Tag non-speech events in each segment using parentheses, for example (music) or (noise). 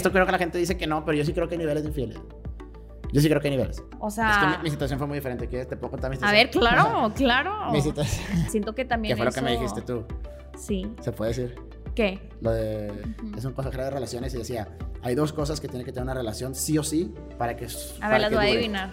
Esto creo que la gente dice que no, pero yo sí creo que hay niveles de infidelidad. Yo sí creo que hay niveles. O Es sea, que mi, mi situación fue muy diferente. ¿Quieres? Te puedo contar mi a ver, claro, (laughs) claro. mi situación. Siento que también ¿Qué fue lo que me dijiste tú? Sí. Se puede decir. ¿Qué? Lo de. Es un consejero de relaciones y decía: hay dos cosas que tiene que tener una relación sí o sí para que. A ver, las voy a adivinar.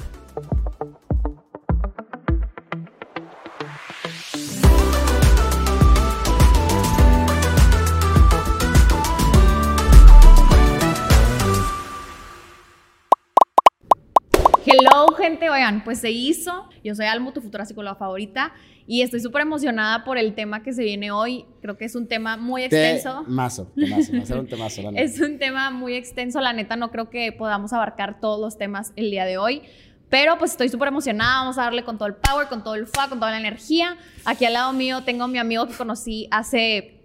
Gente. Oigan, pues se hizo. Yo soy Almo, tu futura psicóloga favorita. Y estoy súper emocionada por el tema que se viene hoy. Creo que es un tema muy extenso. Temazo, temazo. Va a ser un temazo, la (laughs) neta. Es un tema muy extenso, la neta no creo que podamos abarcar todos los temas el día de hoy, pero pues estoy súper emocionada, vamos a darle con todo el power, con todo el fuck, con toda la energía. Aquí al lado mío tengo a mi amigo que conocí hace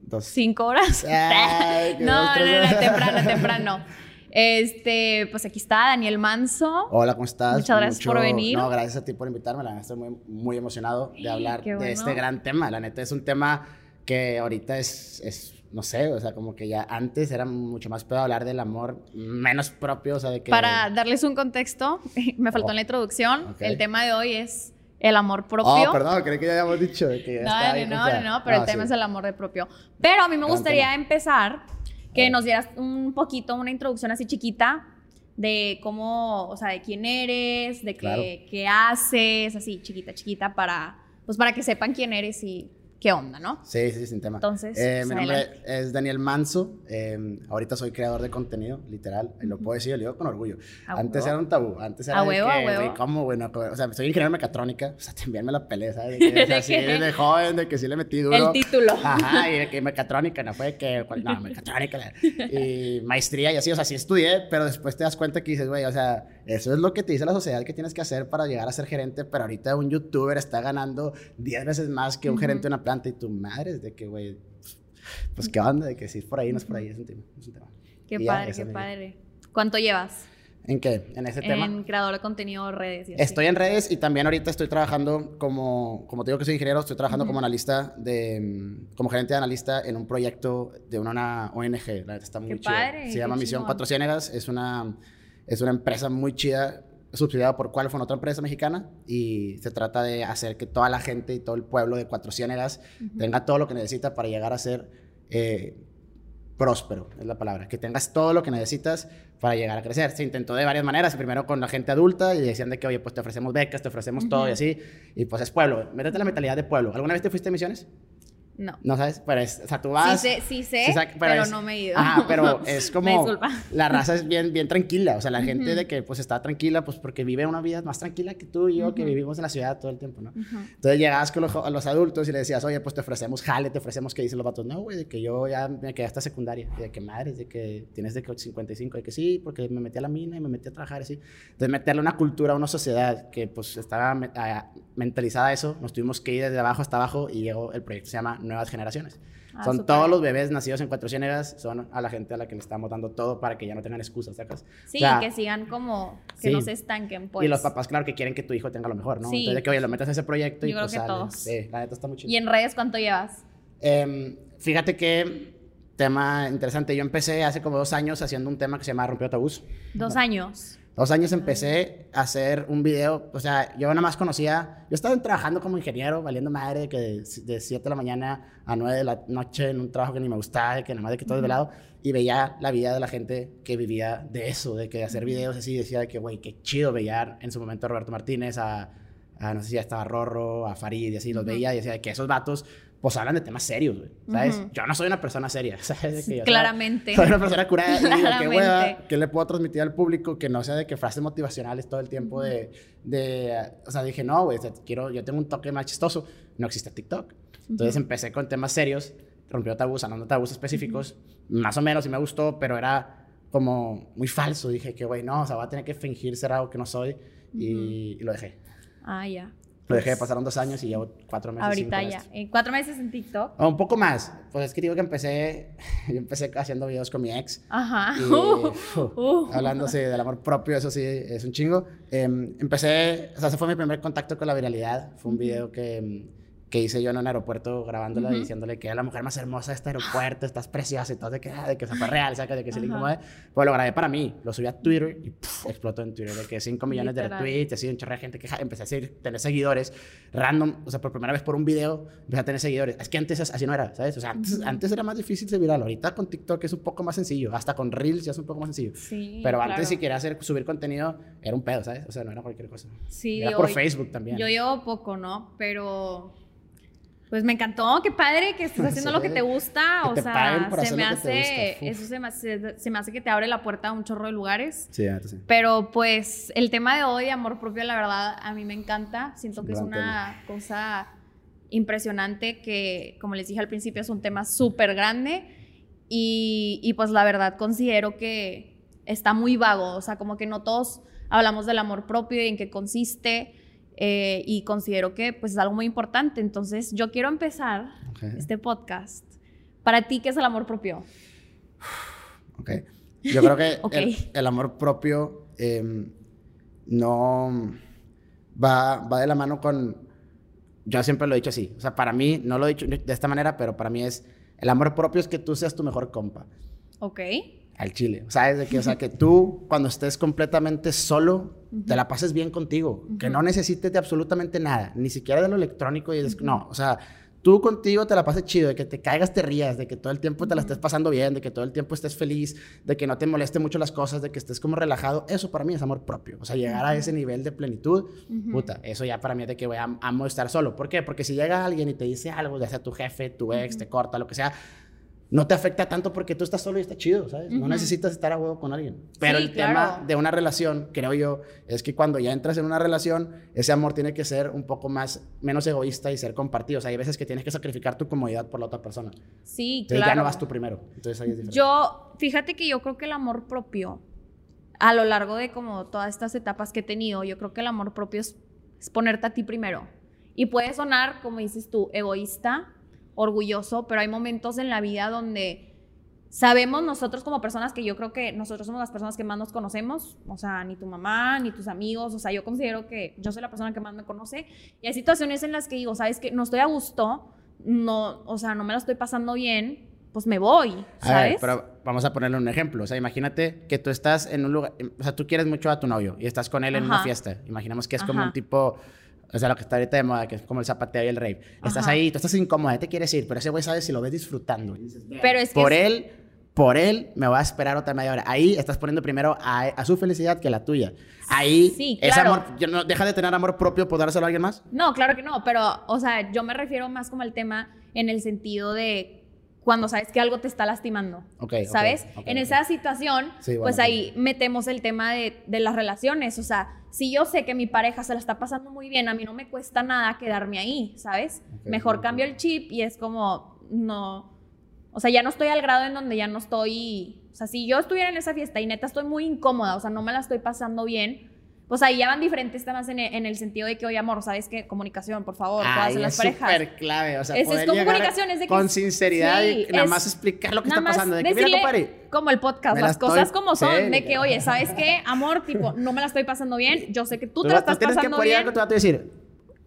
Dos. cinco horas. Ay, (laughs) no, no, no, horas. temprano, temprano. Este, pues aquí está Daniel Manso. Hola, ¿cómo estás? Muchas gracias por venir. No, gracias a ti por invitarme. La estoy muy, muy emocionado de hablar de este gran tema. La neta es un tema que ahorita es, es, no sé, o sea, como que ya antes era mucho más pedo hablar del amor menos propio, o sea, de que... Para darles un contexto, (laughs) me faltó Oh, en la introducción, el tema de hoy es el amor propio. Oh, perdón, creí que ya habíamos dicho que ya No, bien no, no, confiada. no, pero el tema es el amor de propio. Pero a mí me gustaría empezar que nos dieras un poquito, una introducción así chiquita de cómo, o sea, de quién eres, de qué, Claro. qué haces, así chiquita, chiquita, para, pues para que sepan quién eres y qué onda, ¿no? Sí, sí, sin tema. Entonces, Eh, pues, mi nombre es Daniel Manso. eh, ahorita soy creador de contenido, literal. y Lo puedo decir, lo digo con orgullo. A Antes huevo. era un tabú. Antes era A de huevo, que, a huevo. güey, ¿cómo, güey? No, o sea, soy ingeniero en mecatrónica. (laughs) O sea, también me la peleé, ¿sabes? (laughs) De que, o sea, ¿De sí, desde joven, de que sí le metí duro. El título. Ajá, y de que mecatrónica, no fue que, no, mecatrónica, (laughs) y maestría y así, o sea, sí estudié, pero después te das cuenta que dices, güey, o sea, eso es lo que te dice la sociedad que tienes que hacer para llegar a ser gerente, pero ahorita un youtuber está ganando 10 veces más que un gerente de una planta y tu madre es de que, güey, pues, qué onda, de que si es por ahí, no es por ahí, es un tema. es un tema. Qué Y ya, padre, esa qué padre. ¿Cuánto llevas ¿En qué? En ese tema. en creador de contenido, redes y así? Estoy en redes y también ahorita estoy trabajando como, como te digo que soy ingeniero, estoy trabajando como analista de, mm, como gerente de analista en un proyecto de una, una ONG, la neta está muy Qué padre, Se llama Misión. Cuatro Ciénegas, es una, es una empresa muy chida, subsidiada por Qualfon, otra empresa mexicana, y se trata de hacer que toda la gente y todo el pueblo de Cuatro Ciénegas tenga todo lo que necesita para llegar a ser eh, próspero, es la palabra, que tengas todo lo que necesitas para llegar a crecer. Se intentó de varias maneras, primero con la gente adulta y decían de que, oye, pues te ofrecemos becas, te ofrecemos todo y así, y pues es pueblo, métete la mentalidad de pueblo. ¿Alguna vez te fuiste a misiones? No. No sabes, pero es, o sea, tú Sí vas... sé, sí sé, sí sa- pero, es- no me he ido. Ajá, pero (laughs) es como... La raza es bien, bien tranquila, o sea, la gente Ujú. de que pues está tranquila, pues porque vive una vida más tranquila que tú y yo, que Ujú. vivimos en la ciudad todo el tiempo, ¿no? Ujú. Entonces llegabas con los, los adultos y le decías, oye, pues te ofrecemos jale, te ofrecemos que dicen los vatos, no, güey, de que yo ya me quedé hasta secundaria. Y de que madres, de que tienes de que 55, de que sí, porque me metí a la mina y me metí a trabajar así. Entonces meterle una cultura a una sociedad que pues estaba me- mentalizada a eso, nos tuvimos que ir desde abajo hasta abajo y llegó el proyecto, se llama Nuevas Generaciones. Ah, son todos los bebés nacidos en Cuatro Ciénegas, son a la gente a la que le estamos dando todo para que ya no tengan excusas, ¿sacas? Sí, O sea, que sigan como, que sí. no se estanquen, pues. Y los papás, claro, que quieren que tu hijo tenga lo mejor, ¿no? Sí. Entonces, de que, oye, lo metas a ese proyecto y creo pues que sale. todos. Sí, la neta está muy chido. ¿Y en redes cuánto llevas? Em, fíjate que tema interesante. Yo empecé hace como dos años haciendo un tema que se llama Rompió Tabús. Dos años. Dos años empecé a hacer un video. O sea, yo nada más conocía. Yo estaba trabajando como ingeniero, valiendo madre, que de, de 7 de la mañana a 9 de la noche en un trabajo que ni me gustaba, que nada más de que todo Ujú. desvelado. Y veía la vida de la gente que vivía de eso, de que hacer videos así. Decía de que, güey, qué chido veía en su momento a Roberto Martínez, a, a no sé si ya estaba Rorro, a Farid y así. Los Ujú. veía y decía de que esos vatos, pues hablan de temas serios, güey. ¿Sabes? Ujú. Yo no soy una persona seria, (laughs) ¿sabes? Que yo, Claramente. soy una persona curada. y (laughs) digo, qué Claramente. hueva, ¿qué le puedo transmitir al público que no sea de que frases motivacionales todo el tiempo de, de o sea, dije, no, güey, quiero, yo tengo un toque más chistoso. No existe TikTok. Entonces empecé con temas serios, rompió tabús, hablando de tabús específicos, más o menos, y me gustó, pero era como muy falso. Dije que, güey, no, o sea, voy a tener que fingir ser algo que no soy, y, y lo dejé. Ah, ya. Lo dejé, pasaron dos años y llevo cuatro meses. Ahorita ya. esto. En cuatro meses en TikTok. O un poco más. Pues es que digo que empecé, (laughs) yo empecé haciendo videos con mi ex. Ajá. Y, (laughs) Uh, uh. hablando así del amor propio, eso sí, es un chingo. Em, empecé, o sea, ese fue mi primer contacto con la viralidad. Fue un video que, em, que hice yo en un aeropuerto grabándola diciéndole que era la mujer más hermosa de este aeropuerto, estás preciosa y todo, de que, ah, de que se fue real, ¿sabes? De que se le incomode. Pues lo grabé para mí, lo subí a Twitter y explotó en Twitter, de que 5 millones de retweets, así un chorro de gente que empecé a seguir, tener seguidores random, o sea, por primera vez por un video empecé a tener seguidores. Es que antes así no era, ¿sabes? O sea, antes, antes era más difícil ser viral, ahorita con TikTok es un poco más sencillo, hasta con Reels ya es un poco más sencillo. Sí, Pero antes si quería hacer, subir contenido era un pedo, ¿sabes? O sea, no era cualquier cosa. Sí, era por Facebook también. Yo llevo poco, ¿no? Pero pues me encantó, qué padre que estés (laughs) haciendo lo que te gusta. o sea, se me hace, eso se me hace, se me hace que te abre la puerta a un chorro de lugares. Sí, sí. Pero pues el tema de hoy, amor propio, la verdad, a mí me encanta. Siento que es una cosa impresionante que, como les dije al principio, es un tema súper grande. Y, y pues la verdad considero que está muy vago. O sea, como que no todos hablamos del amor propio y en qué consiste. Eh, y considero que pues es algo muy importante. Entonces yo quiero empezar este podcast. Para ti, ¿qué es el amor propio? Ok. Yo creo que (laughs) el, amor propio em, no va, va de la mano con... Yo siempre lo he dicho así. O sea, para mí, no lo he dicho de esta manera, pero para mí es... El amor propio es que tú seas tu mejor compa. Ok al chile. ¿Sabes? De que, o sea, que tú cuando estés completamente solo, te la pases bien contigo. Que no necesites de absolutamente nada, ni siquiera de lo electrónico. Y No, o sea, tú contigo te la pases chido, de que te caigas, te rías, de que todo el tiempo te la estés pasando bien, de que todo el tiempo estés feliz, de que no te moleste mucho las cosas, de que estés como relajado. Eso para mí es amor propio. O sea, llegar a ese nivel de plenitud, puta, eso ya para mí es de que voy a amo estar solo. ¿Por qué? Porque si llega alguien y te dice algo, ya sea tu jefe, tu ex, te corta, lo que sea, no te afecta tanto porque tú estás solo y está chido, ¿sabes? No necesitas estar a huevo con alguien. Pero el tema de una relación, creo yo, es que cuando ya entras en una relación, ese amor tiene que ser un poco más, menos egoísta y ser compartido. O sea, hay veces que tienes que sacrificar tu comodidad por la otra persona. Sí, Entonces ya no vas tú primero. Entonces ahí es diferente. Yo, fíjate que yo creo que el amor propio, a lo largo de como todas estas etapas que he tenido, yo creo que el amor propio es ponerte a ti primero. Y puede sonar, como dices tú, egoísta, orgulloso, pero hay momentos en la vida donde sabemos nosotros como personas que yo creo que nosotros somos las personas que más nos conocemos, o sea, ni tu mamá, ni tus amigos, o sea, yo considero que yo soy la persona que más me conoce y hay situaciones en las que digo, sabes que no estoy a gusto, no, o sea, no me la estoy pasando bien, pues me voy, ¿sabes? pero vamos a ponerle un ejemplo, o sea, imagínate que tú estás en un lugar, o sea, tú quieres mucho a tu novio y estás con él en una fiesta, imaginemos que es como un tipo o sea, lo que está ahorita de moda, que es como el zapateo y el rave. Estás ahí, tú estás incómoda, te quieres ir, pero ese güey sabe si lo ves disfrutando. pero es que por él, por él, me voy a esperar otra media hora. Ahí estás poniendo primero a, su felicidad que la tuya. Ahí, sí, claro. ese amor, no, deja de tener amor propio por dárselo a alguien más. No, claro que no, pero, o sea, yo me refiero más como al tema en el sentido de cuando sabes que algo te está lastimando. ¿Sabes? en esa situación, pues ahí metemos el tema de, de, las relaciones. O sea, si yo sé que mi pareja se la está pasando muy bien, a mí no me cuesta nada quedarme ahí, ¿sabes? Mejor cambio el chip y es como, no. O sea, ya no estoy al grado en donde ya no estoy. O sea, si yo estuviera en esa fiesta y neta estoy muy incómoda, o sea, no me la estoy pasando bien, pues ahí ya van diferentes temas en el, en el sentido de que, oye, amor, ¿sabes qué? Comunicación, por favor, todas las parejas. Es súper clave, o sea, es, poder es comunicación, es de que, Con sinceridad y nada más explicar lo que está pasando. De que, mira, como el podcast, las cosas como son, de que, oye, ¿sabes qué? Amor, tipo, no me la estoy pasando bien, yo sé que tú, te la estás pasando bien. Tienes que algo, te decir,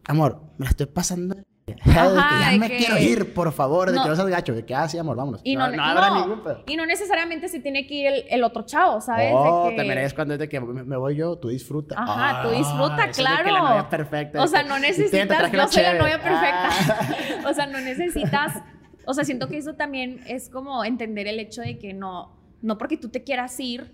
amor, me la estostoy pasando Ajá, ya me quiero ir, por favor, de que no seas gacho, de que, ah, sí, amor, vámonos. Y no, habrá ningún Y no necesariamente se tiene que ir el, otro chavo, ¿sabes? Oh, te mereces cuando es de que me, voy yo, tú disfruta. Ajá, tú disfruta, claro. la novia perfecta. O sea, no necesitas, yo soy la novia perfecta. Ah. (laughs) o sea, no necesitas, o sea, siento que eso también es como entender el hecho de que no, no porque tú te quieras ir,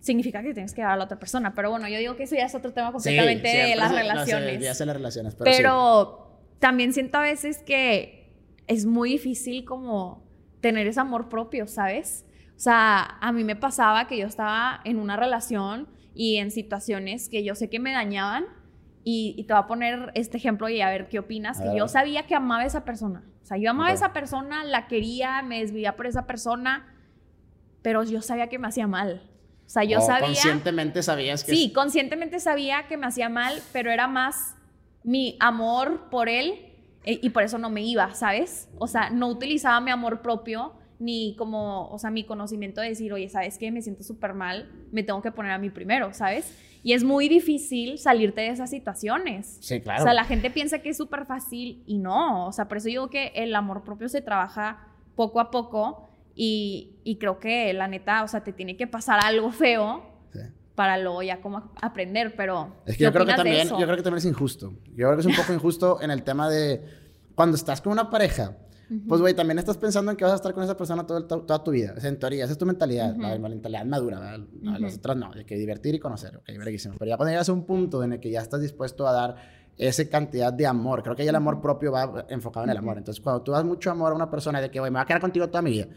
significa que tienes que dar a la otra persona. Pero bueno, yo digo que eso ya es otro tema completamente de las relaciones. ya sé las relaciones, pero, pero también siento a veces que es muy difícil como tener ese amor propio, ¿sabes? O sea, a mí me pasaba que yo estaba en una relación y en situaciones que yo sé que me dañaban y, te voy a poner este ejemplo y a ver qué opinas, que yo sabía que amaba a esa persona. O sea, yo amaba a esa persona, la quería, me desvivía por esa persona, pero yo sabía que me hacía mal. O sea, yo sabía... Conscientemente sabías que... Sí, conscientemente sabía que me hacía mal, pero era más mi amor por él eh, y por eso no me iba, ¿sabes? O sea, no utilizaba mi amor propio ni como, o sea, mi conocimiento de decir, oye, ¿sabes qué? Me siento súper mal, me tengo que poner a mí primero, ¿sabes? Y es muy difícil salirte de esas situaciones. Sí, claro. O sea, la gente piensa que es súper fácil y no. O sea, por eso digo que el amor propio se trabaja poco a poco y, y creo que la neta, o sea, te tiene que pasar algo feo Sí. Para luego ya como aprender, pero... Es que ¿qué yo creo que también, yo creo que también es injusto. Yo creo que es un poco injusto en el tema de cuando estás con una pareja, pues güey, también estás pensando en que vas a estar con esa persona todo el- toda tu vida. O sea, en teoría, esa es tu mentalidad, la, la mentalidad madura. No, Las Ujú. otras no, de que divertir y conocer, ok, verguísimo. Pero ya cuando llegas a un punto en el que ya estás dispuesto a dar esa cantidad de amor, creo que ya el amor propio va enfocado en el amor. Entonces, cuando tú das mucho amor a una persona de que, güey, me voy a quedar contigo toda mi vida,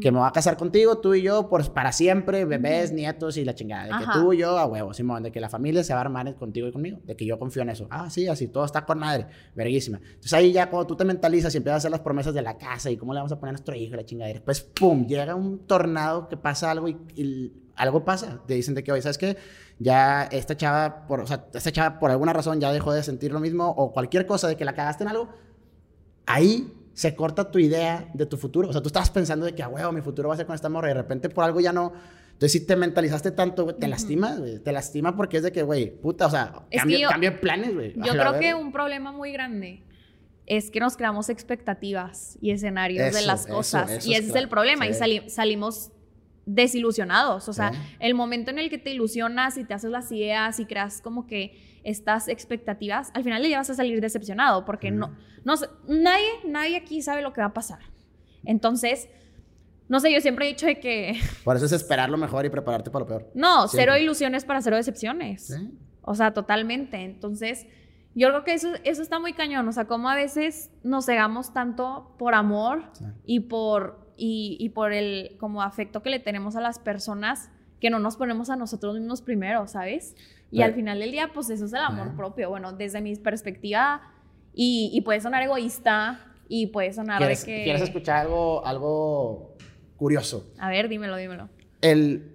que me voy a casar contigo, tú y yo, por, para siempre, bebés, nietos y la chingada, de que tú y yo a huevo, Simón, de que la familia se va a armar contigo y conmigo, de que yo confío en eso. Ah, sí, así, todo está con madre, verguísima. Entonces ahí ya cuando tú te mentalizas y empiezas a hacer las promesas de la casa y cómo le vamos a poner a nuestro hijo y la chingadera, después, pum, llega un tornado que pasa algo y, y algo pasa. Te dicen de que, oye, ¿sabes qué? Ya esta chava, por, o sea, esta chava por alguna razón ya dejó de sentir lo mismo o cualquier cosa de que la cagaste en algo, ahí se corta tu idea de tu futuro. O sea, tú estabas pensando de que, a huevo, mi futuro va a ser con esta morra y de repente por algo ya no. Entonces, si te mentalizaste tanto, güey, te lastima, güey. Te lastima porque es de que, güey, puta, o sea, Es cambio, cambio de planes, güey. Yo creo que un problema muy grande es que nos creamos expectativas y escenarios de Eso, las eso, cosas. eso y es ese es claro. el problema. Y Sí. sali- salimos desilusionados. O sea, el momento en el que te ilusionas y te haces las ideas y creas como que estas expectativas, al final le vas a salir decepcionado porque no, no sé, nadie, nadie aquí sabe lo que va a pasar. Entonces, no sé, yo siempre he dicho de que (laughs) Por eso es esperar lo mejor y prepararte para lo peor. no, Siempre. cero ilusiones para cero decepciones. O sea, totalmente. Entonces, yo creo que eso, eso está muy cañón. O sea, como a veces nos cegamos tanto por amor Sí. y por, y, y por el como afecto que le tenemos a las personas que no nos ponemos a nosotros mismos primero, ¿sabes? Y Pero- al final del día, pues eso es el amor propio. Bueno, desde mi perspectiva, y, y puede sonar egoísta y puede sonar de ¿Quieres, que... quieres escuchar algo, algo curioso? A ver, dímelo, dímelo. el,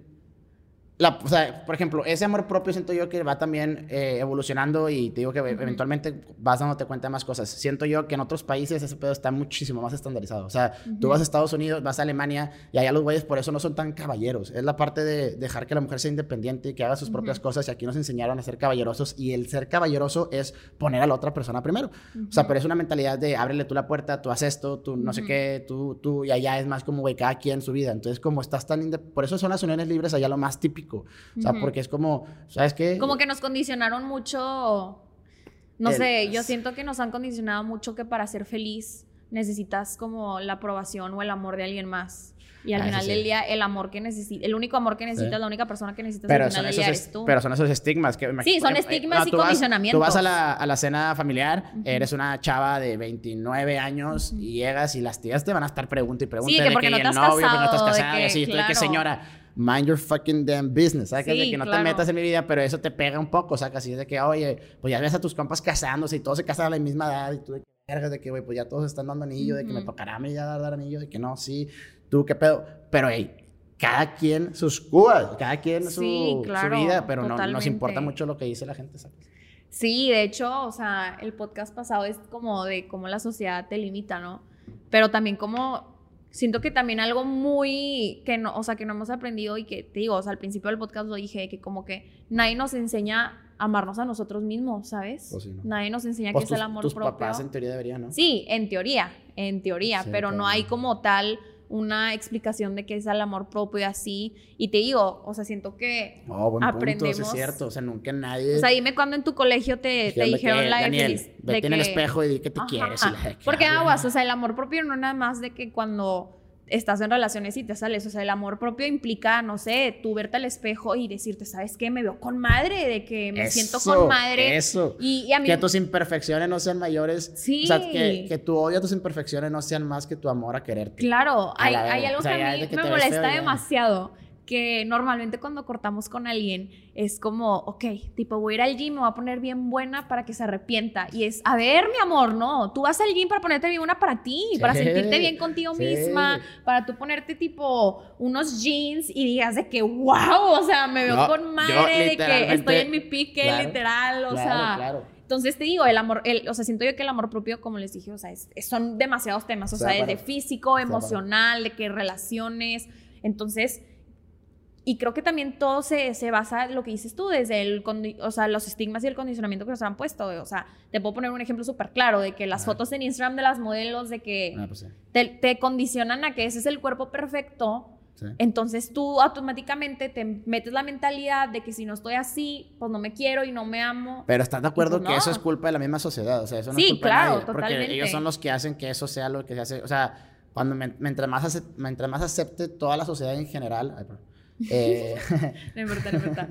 la, o sea, por ejemplo, ese amor propio siento yo que va también eh, evolucionando y te digo que eventualmente vas dándote cuenta de más cosas. Siento yo que en otros países ese pedo está muchísimo más estandarizado. O sea, tú vas a Estados Unidos, vas a Alemania y allá los güeyes por eso no son tan caballeros. Es la parte de dejar que la mujer sea independiente y que haga sus propias cosas y aquí nos enseñaron a ser caballerosos y el ser caballeroso es poner a la otra persona primero. O sea, pero es una mentalidad de ábrele tú la puerta, tú haces esto, tú no sé qué, tú, tú, y allá es más como, güey, cada quien su vida. Entonces, como estás tan... Por eso son las uniones libres allá lo más típico. O sea, Ujú. porque es como, ¿sabes qué? Como que nos condicionaron mucho, no El- sé, yo siento que nos han condicionado mucho que para ser feliz necesitas como la aprobación o el amor de alguien más. Y al Ah, final sí. del día, el amor que necesitas, el único amor que necesitas, Sí. la única persona que necesitas Pero al son, final del esos día es- eres tú. pero son esos estigmas que... Sí, son estigmas y tú vas- condicionamientos. Tú vas a la, a la cena familiar, eres una chava de 29 años y llegas y las tías te van a estar pregunta y pregunta Sí, que de porque que no te has novio, que no estás casado, de casada, que, así, tú de que claro. señora, mind your fucking damn business, ¿sabes? de Sí, que no te claro. metas en mi vida, pero eso te pega un poco, ¿sabes? Así de que, oye, pues ya ves a tus compas casándose y todos se casan a la misma edad y tú de que, de que, güey, pues ya todos están dando anillo, de que me tocará a mí ya dar, dar anillo, de que no, sí, tú qué pedo, pero, hey, cada quien sus cubas, cada quien su, Sí, su claro, vida, pero no nos importa mucho lo que dice la gente, ¿sabes? Sí, de hecho, o sea, el podcast pasado es como de cómo la sociedad te limita, ¿no? Pero también como siento que también algo muy que no, o sea, que no hemos aprendido y que te digo, o sea, al principio del podcast lo dije que como que nadie nos enseña a amarnos a nosotros mismos, ¿sabes? Pues sí, ¿no? Nadie nos enseña Pues qué es el tus- amor tus propio. papás en teoría deberían, ¿no? Sí, en teoría, en teoría, Sí, pero no hay como tal una explicación de qué es el amor propio y así. Y te digo, o sea, siento que Oh, buen punto, Aprendemos. es cierto. O sea, nunca nadie. o sea, dime cuándo en tu colegio te, te de que, dijeron la Daniel, definición vete en el espejo y di que te Ajá. quieres. y la- Porque que- aguas, o sea, el amor propio no nada más de que cuando estás en relaciones y te sales, o sea, el amor propio implica, no sé, tú verte al espejo y decirte, ¿sabes qué? Me veo con madre, de que me siento con madre. Eso. Y, y a mí... Que tus imperfecciones no sean mayores. Sí. O sea, que, que tu odio a tus imperfecciones no sean más que tu amor a quererte. Claro, A hay, hay algo O sea, que a mí que me molesta feo, ya. Que normalmente cuando cortamos con alguien es como, ok, tipo voy a ir al gym, me voy a poner bien buena para que se arrepienta. Y es, a ver, mi amor, no, tú vas al gym para ponerte bien buena para ti, para sentirte bien contigo sí. misma, para tú ponerte tipo unos jeans y digas de que, wow, o sea, me veo con madre, de que estoy en mi pique, Claro, literal, o claro, sea... claro. Entonces te digo, el amor, el, o sea, siento yo que el amor propio, como les dije, o sea, es- son demasiados temas, o de sea, desde físico, emocional, de que relaciones. Entonces, y creo que también todo se, se basa en lo que dices tú, desde el, o sea, los estigmas y el condicionamiento que nos han puesto. O sea, te puedo poner un ejemplo súper claro de que las fotos en Instagram de las modelos, de que Ah, pues sí. te, te condicionan a que ese es el cuerpo perfecto. sí. Entonces tú automáticamente te metes la mentalidad de que si no estoy así, pues no me quiero y no me amo. Pero estás de acuerdo pues que no. eso es culpa de la misma sociedad, o sea, eso no Sí, es culpa de claro, nadie, porque totalmente. ellos son los que hacen que eso sea lo que se hace, o sea, cuando mientras más mientras más acepte toda la sociedad en general, eh, (laughs) No (laughs) importa, no importa.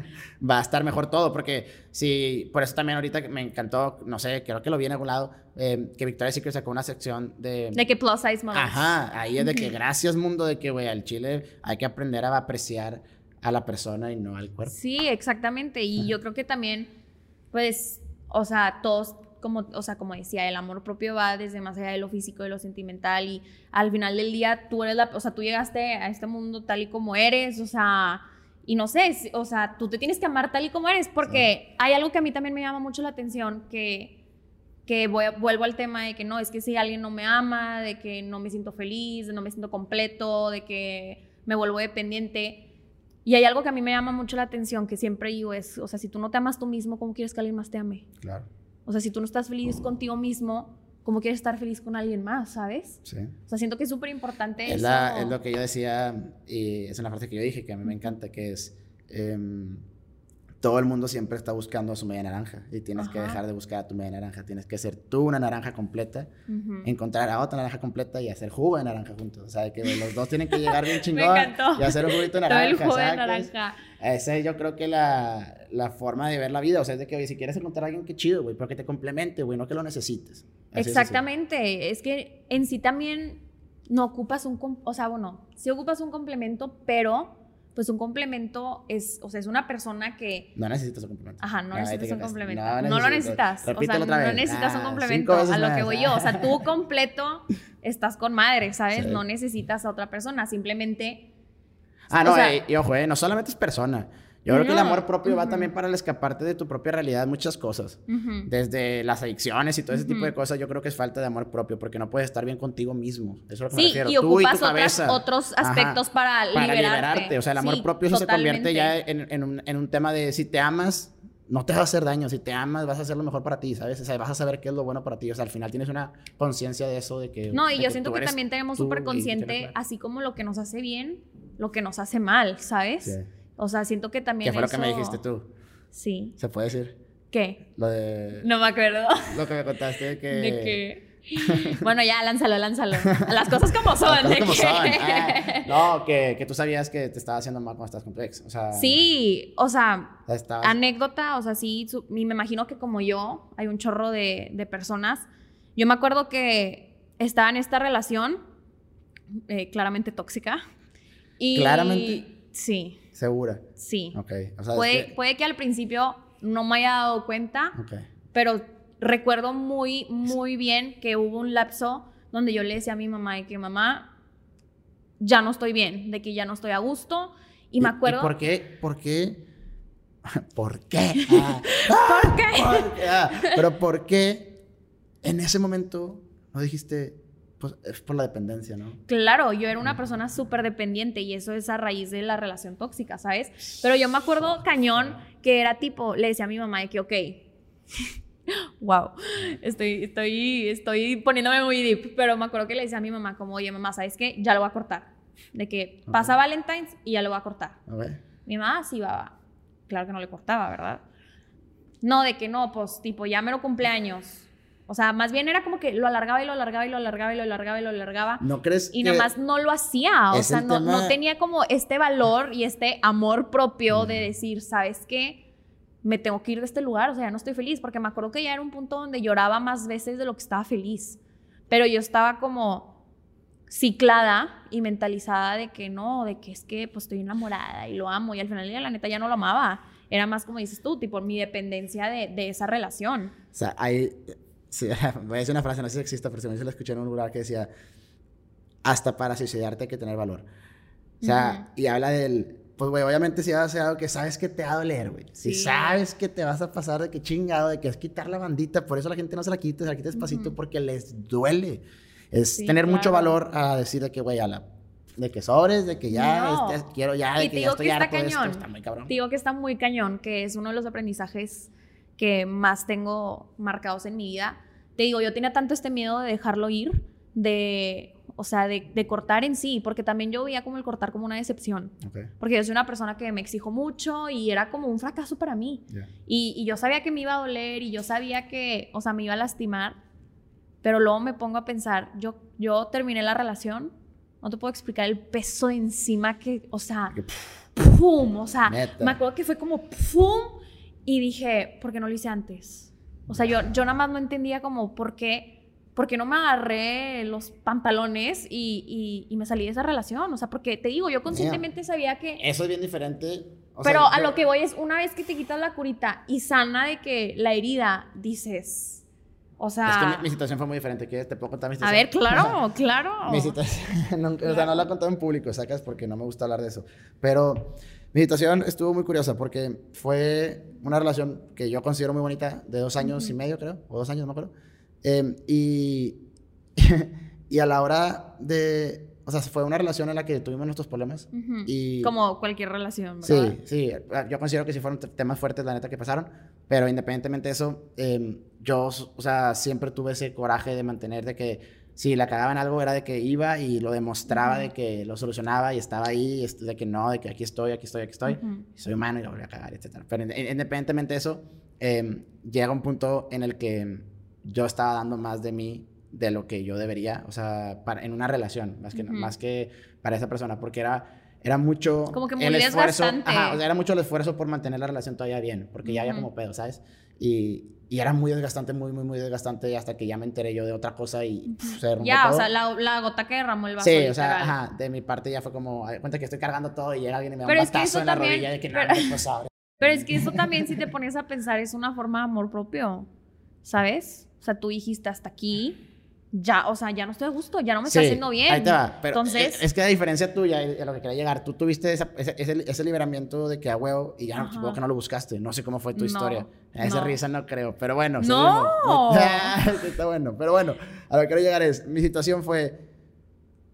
va a estar mejor todo, porque si, por eso también ahorita me encantó, no sé, creo que lo vi en algún lado, eh, que Victoria's Secret sacó una sección de... De que plus size models. Ajá, ahí es de que gracias mundo, de que, güey, al chile hay que aprender a apreciar a la persona y no al cuerpo. Sí, exactamente. Y yo creo que también, pues, o sea, todos, como, o sea, como decía, el amor propio va desde más allá de lo físico, de lo sentimental. Y al final del día, tú eres la, o sea, tú llegaste a este mundo tal y como eres, o sea, y no sé, o sea, tú te tienes que amar tal y como eres, porque hay algo que a mí también me llama mucho la atención, que que voy vuelvo al tema de que no, es que si alguien no me ama, de que no me siento feliz, de no me siento completo, de que me vuelvo dependiente. Y hay algo que a mí me llama mucho la atención, que siempre digo es, o sea, si tú no te amas tú mismo, ¿cómo quieres que alguien más te ame? Claro, O sea, si tú no estás feliz contigo mismo, ¿cómo quieres estar feliz con alguien más, sabes? sí. O sea, siento que es súper importante Es, eso. la- es lo que yo decía, y es una frase que yo dije que a mí me encanta, que es, em, todo el mundo siempre está buscando a su media naranja y tienes que dejar de buscar a tu media naranja, tienes que ser tú una naranja completa, encontrar a otra naranja completa y hacer jugo de naranja juntos. O sea, que los dos tienen que (laughs) llegar bien chingón y hacer un juguito de (laughs) Todo el naranja. jugo de naranja. Esa es yo creo que la, la forma de ver la vida. O sea, es de que, oye, si quieres encontrar a alguien, qué chido, güey, pero que te complemente, güey, no que lo necesites. Así. Exactamente. Es que en sí también no ocupas un, o sea, bueno, sí ocupas un complemento, pero pues un complemento es, o sea, es una persona que, No necesitas un complemento. ajá, no necesitas un complemento. No, lo necesitas. O sea, Repítelo no necesitas un Ah, complemento. A lo que voy yo. O sea, tú (laughs) completo estás con madre, ¿sabes? Sí. No necesitas a otra persona. Simplemente. Ah, no, o sea- eh, y ojo, eh, no solamente es persona. Yo creo que el amor propio va también para el escaparte de tu propia realidad muchas cosas. Desde las adicciones y todo ese tipo de cosas, yo creo que es falta de amor propio, porque no puedes estar bien contigo mismo. Eso es lo que me Sí, refiero. y Tú ocupas y tu otras- otros aspectos para, para liberarte. liberarte. O sea, el amor Sí, propio se convierte ya en, en un, en un tema de si te amas, no te va a hacer daño. Si te amas, vas a hacer lo mejor para ti, ¿sabes? O sea, vas a saber qué es lo bueno para ti. O sea, al final tienes una conciencia de eso, de que. No, y yo siento que también tenemos súper consciente, así como lo que nos hace bien, lo que nos hace mal, ¿sabes? Sí. O sea, siento que también ¿Qué fue lo que me dijiste tú? Sí. ¿Se puede decir? ¿Qué? Lo de. No me acuerdo. Lo que me contaste de que. De que... (laughs) Bueno, ya, lánzalo, lánzalo. Las cosas como son. Las cosas de como que- son. Ah, (laughs) no, que, que tú sabías que te estaba haciendo mal cuando estás con tu ex. O sea. Sí, o sea, o sea, estabas- anécdota, o sea, sí, su- y me imagino que como yo, hay un chorro de, de personas. Yo me acuerdo que estaba en esta relación, eh, claramente tóxica. Y, ¿Claramente? Sí, Segura. sí. Ok. O sea, es puede, que- puede que al principio no me haya dado cuenta, pero recuerdo muy, muy bien que hubo un lapso donde yo le decía a mi mamá de que mamá, ya no estoy bien, de que ya no estoy a gusto. Y, me acuerdo... por qué? ¿Por qué? (laughs) ¿Por qué? Ah, (laughs) ¿Por qué? (laughs) ¿por qué? Ah, pero ¿por qué en ese momento no dijiste, pues es por la dependencia, ¿no? Claro, yo era una persona súper dependiente y eso es a raíz de la relación tóxica, ¿sabes? Pero yo me acuerdo cañón que era tipo, le decía a mi mamá de que, ok, (laughs) wow, estoy, estoy, estoy poniéndome muy deep, pero me acuerdo que le decía a mi mamá como, oye mamá, ¿sabes qué? Ya lo voy a cortar. De que pasa Valentine's y ya lo voy a cortar. A ver. Mi mamá sí va, va. Claro que no le cortaba, ¿verdad? No, de que no, pues tipo, ya mero cumpleaños. O sea, más bien era como que lo alargaba y lo alargaba y lo alargaba y lo alargaba y lo alargaba. ¿No crees Y que nada más no lo hacía, o sea, no, no tenía como este valor y este amor propio de Mm. decir, ¿sabes qué? Me tengo que ir de este lugar, o sea, ya no estoy feliz, porque me acuerdo que ya era un punto donde lloraba más veces de lo que estaba feliz, pero yo estaba como ciclada y mentalizada de que no, de que es que pues estoy enamorada y lo amo y al final del día la neta ya no lo amaba, era más como dices tú, tipo mi dependencia de, de esa relación. O sea, hay. Sí, (laughs) voy a decir una frase, no sé si existe, pero se me la escuché en un lugar que decía: Hasta para suicidarte hay que tener valor. O sea, y habla del. pues, güey, obviamente si vas a hacer algo que sabes que te va a doler, güey. Si Sí. sabes que te vas a pasar de que chingado, de que es quitar la bandita, por eso la gente no se la quita, se la quita despacito Ujú. porque les duele. Es Sí, tener mucho claro. valor a decir de que, güey, a la... De que sobres, de que ya No. este, quiero ya, Y de te que ya estoy que está harto de esto, cañón. está muy cabrón. Digo que está muy cañón, que es uno de los aprendizajes que más tengo marcados en mi vida. Te digo, yo tenía tanto este miedo de dejarlo ir, de, o sea, de, de cortar en sí, porque también yo veía como el cortar como una decepción. Ok, Porque yo soy una persona que me exijo mucho y era como un fracaso para mí. ya. Y, y yo sabía que me iba a doler y yo sabía que, o sea, me iba a lastimar. Pero luego me pongo a pensar, yo, yo terminé la relación, no te puedo explicar el peso de encima que, o sea, Que, ¡pum! O sea, Neta. me acuerdo que fue como ¡pum! Y dije, ¿por qué no lo hice antes? O sea, yo, yo nada más no entendía como por qué, por qué no me agarré los pantalones y, y- y me salí de esa relación. O sea, porque te digo, yo conscientemente sabía que... Eso es bien diferente. o Pero sea, a lo que voy es, una vez que te quitas la curita y sana de que la herida, dices, o sea... Es que mi, mi situación fue muy diferente. ¿Quieres? ¿Te puedo contar mi a situación? ver, claro, (laughs) claro. Mi situación, (laughs) nunca- o sea, no la he contado en público, sacas, porque no me gusta hablar de eso. Pero mi situación estuvo muy curiosa porque fue una relación que yo considero muy bonita, de dos años y medio, creo, o dos años, no me acuerdo. Eh, y, (laughs) y a la hora de, o sea, fue una relación en la que tuvimos nuestros problemas. Ujú. Y, Como cualquier relación, ¿verdad? Sí, sí. Yo considero que sí fueron te- temas fuertes, la neta, que pasaron. Pero independientemente de eso, eh, yo, o sea, siempre tuve ese coraje de mantener de que si la cagaba en algo era de que iba y lo demostraba Ujú. de que lo solucionaba y estaba ahí, de que no, de que aquí estoy, aquí estoy, aquí estoy. Ujú. Soy humano y lo volví a cagar, etc. Pero in- independientemente de eso, eh, llega un punto en el que yo estaba dando más de mí de lo que yo debería, o sea, para, en una relación, más que, Ujú. más que para esa persona, porque era, era mucho Como que muy el esfuerzo, ajá, o sea, era mucho el esfuerzo por mantener la relación todavía bien, porque ya había como pedo, ¿sabes? Y, y era muy desgastante, muy, muy, muy desgastante hasta que ya me enteré yo de otra cosa y pf, se derrumbó Ya, todo. o sea, la, la gota que derramó el vaso. Sí, o sea, ajá, de mi parte ya fue como, cuenta que estoy cargando todo y llega alguien y me da Pero un es que batazo en la también- rodilla de que no, pero- pues. (laughs) Pero es que eso también, si te pones a pensar, es una forma de amor propio, ¿sabes? O sea, tú dijiste hasta aquí, ya, o sea, ya no estoy a gusto, ya no me está Sí, haciendo bien. Ahí te va. Pero Entonces- es, es que a diferencia tuya, a lo que quería llegar, tú tuviste esa- ese, ese, ese liberamiento de que a huevo y ya supongo que no lo buscaste. No sé cómo fue tu No, historia. A esa no. risa no creo, pero bueno. ¡No! seguimos. (laughs) Está bueno, pero bueno, a lo que quiero llegar es, mi situación fue,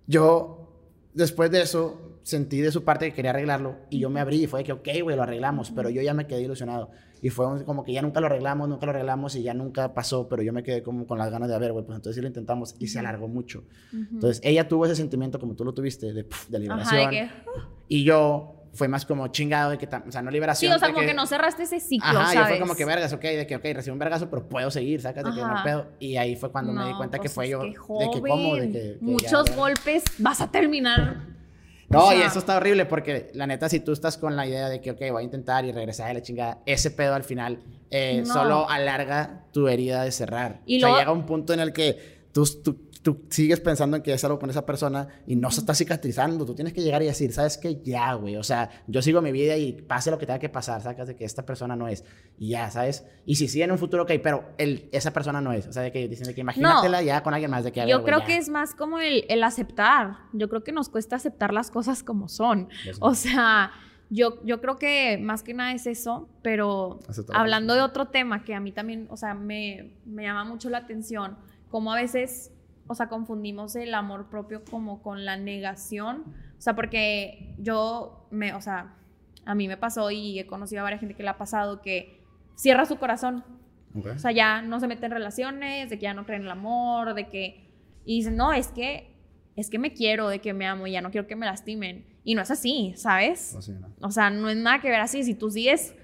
yo después de eso sentí de su parte que quería arreglarlo y yo me abrí y fue de que, ok, güey, lo arreglamos, pero yo ya me quedé ilusionado. Y fue un- como que ya nunca lo arreglamos, nunca lo arreglamos y ya nunca pasó, pero yo me quedé como con las ganas de, a ver, güey, pues entonces sí lo intentamos y se alargó mucho. Ujú. Entonces ella tuvo ese sentimiento como tú lo tuviste de, puf, de Ajá, liberación. de que... Y yo fue más como chingado de que, o sea, no Sí, liberación. o sea, como que, no cerraste ese ciclo, Ajá, ¿sabes? yo fue como que vergas, ok, de que, ok, recibí un vergazo, pero puedo seguir, sacas de que no Ajá. pedo. Y ahí fue cuando me di No, cuenta que pues fue yo, que de que cómo, de que... que Muchos ya. golpes, vas a terminar... No, o y eso está horrible porque la neta, si tú estás con la idea de que, ok, voy a intentar y regresar de la chingada, ese pedo al final eh, No. solo alarga tu herida de cerrar. Y o sea, luego- llega un punto en el que tú, tú, tú sigues pensando en que es algo con esa persona y no se está cicatrizando. Tú tienes que llegar y decir, ¿sabes qué? Ya, güey. O sea, yo sigo mi vida y pase lo que tenga que pasar, sacas de que esta persona no es. Y ya, ¿sabes? Y si sí en un futuro, ok, pero el, esa persona no es. O sea, de que dicen de que imagínatela ya con alguien más, de que ver, Yo güey, creo ya. que es más como el, el aceptar. Yo creo que nos cuesta aceptar las cosas como son. Pues, O sea, yo, yo creo que más que nada es eso, pero hablando de otro tema que a mí también, o sea, me, me llama mucho la atención, como a veces, o sea, confundimos el amor propio como con la negación. O sea, porque yo, me, o sea, a mí me pasó y he conocido a varias gente que le ha pasado que cierra su corazón Ok. o sea, ya no se mete en relaciones, de que ya no creen en el amor, de que... Y dicen, no, es que, es que me quiero, de que me amo y ya no quiero que me lastimen. Y no es así, ¿sabes? Así, ¿no? O sea, no es nada que ver así. Si tú sigues,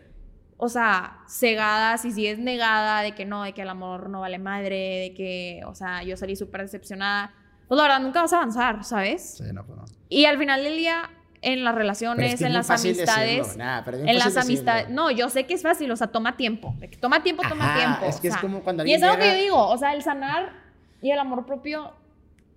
o sea, cegada, si sigues negada de que no, de que el amor no vale madre, de que, o sea, yo salí súper decepcionada, pues la verdad nunca vas a avanzar, ¿sabes? Sí, no, pues no. Y al final del día, en las Pero relaciones, es que es en las fácil amistades... nah, es En las amistades. No, yo sé que es fácil, o sea, toma tiempo. De que toma tiempo, toma tiempo. es que o es como cuando Y es algo que yo digo, o sea, el sanar y el amor propio,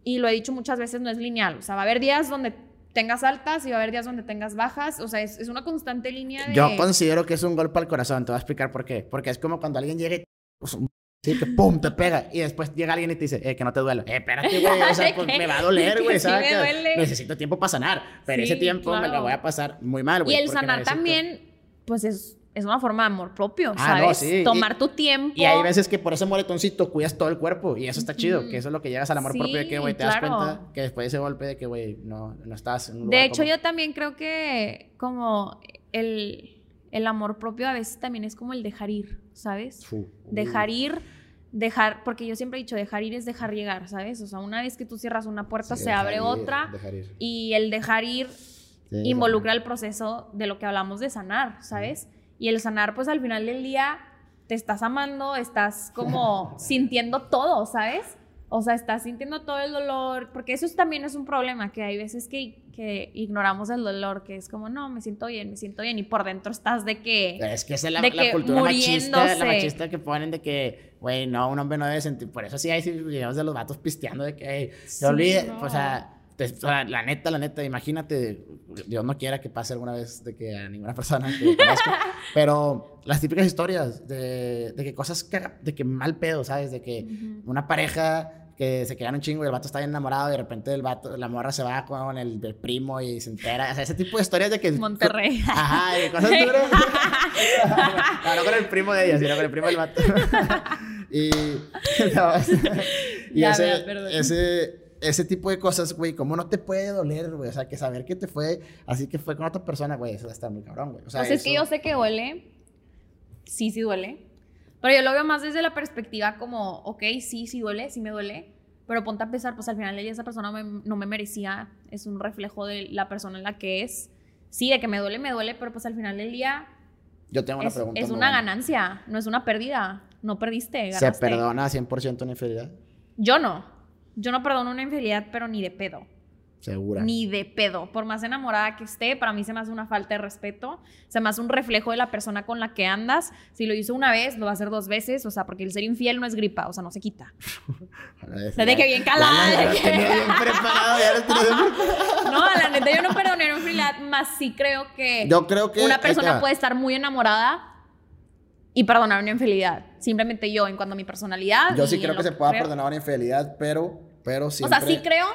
y lo he dicho muchas veces, no es lineal. O sea, va a haber días donde tengas altas y va a haber días donde tengas bajas. O sea, es, es una constante línea de. Yo considero que es un golpe al corazón. Te voy a explicar por qué. Porque es como cuando alguien llega y pues, Sí, que pum, te pega. Y después llega alguien y te dice, eh, que no te duele. Eh, espérate, güey. O sea, (laughs) pues me va a doler, güey. (laughs) Sí ¿sabes? me duele. Necesito tiempo para sanar. Pero Sí, ese tiempo me claro. lo voy a pasar muy mal, Y güey. el porque sanar necesito- también, pues es, es una forma de amor propio, Ah, ¿sabes? no, sí. Tomar Y- tu tiempo. Y hay veces que por ese moretoncito cuidas todo el cuerpo. Y eso está chido. Que eso es lo que llegas al amor Sí, propio de que, güey, te das claro. cuenta que después de ese golpe de que, güey, no, no estás en un De lugar hecho, como- yo también creo que como el, el amor propio a veces también es como el dejar ir, ¿sabes? Fu. Dejar ir, dejar, porque yo siempre he dicho, dejar ir es dejar llegar, ¿sabes? O sea, una vez que tú cierras una puerta, Sí, se abre ir, otra dejar ir. y el dejar ir involucra el proceso de lo que hablamos de sanar, ¿sabes? Y el sanar, pues al final del día, te estás amando, estás como (laughs) sintiendo todo, ¿sabes? O sea, estás sintiendo todo el dolor, porque eso es- también es un problema, que hay veces que, que ignoramos el dolor, que es como, no, me siento bien, me siento bien, y por dentro estás de que... Es que esa es la, cultura machista, la machista que ponen de que, güey, no, un hombre no debe sentir. Por eso sí hay videos de los vatos pisteando de que, hey, Sí, se olvide. no. O sea, te- o sea, la neta, la neta, imagínate, Dios no quiera que pase alguna vez de que a ninguna persona que (laughs) conozca, pero las típicas historias de, de que cosas, caga- de que mal pedo, ¿sabes? De que Ujú. una pareja que se quedan un chingo y el vato está bien enamorado y de repente el vato, la morra se va con el, el primo y se entera. O sea, ese tipo de historias de que... Monterrey. (laughs) Ajá, y cosas duras. (laughs) no, no con el primo de ella, sino con el primo del vato. y no, y Ya, ese, ese, ese tipo de cosas, güey, ¿cómo no te puede doler, güey? O sea, que saber que te fue así que fue con otra persona, güey, eso está muy cabrón, güey. O sea, Pues es que eso- yo sé que duele. Sí, sí duele. Pero yo lo veo más desde la perspectiva como, ok, sí, sí duele, sí me duele. Pero ponte a pensar, pues al final del día esa persona me- no me merecía. Es un reflejo de la persona en la que es. Sí, de que me duele, me duele, pero pues al final del día Yo tengo una es, pregunta. es una buena. ganancia, no es una pérdida. No perdiste, ¿Se ganaste. perdona 100% una infidelidad? Yo no. Yo no perdono una infidelidad, pero ni de pedo. Segura. Ni de pedo. Por más enamorada que esté, para mí se me hace una falta de respeto. Se me hace un reflejo de la persona con la que andas. Si lo hizo una vez, lo va a hacer dos veces. O sea, porque el ser infiel no es gripa, o sea, no se quita. (laughs) Desde que bien calada, de tenía bien preparado, ya lo preparado. No, la neta, yo no perdoné una infidelidad, más sí creo que Yo creo que... una persona puede estar muy enamorada y perdonar una infidelidad. Simplemente yo, en cuanto a mi personalidad. Yo sí creo que se pueda creo. perdonar una infidelidad, pero, pero O siempre... sea, sí creo,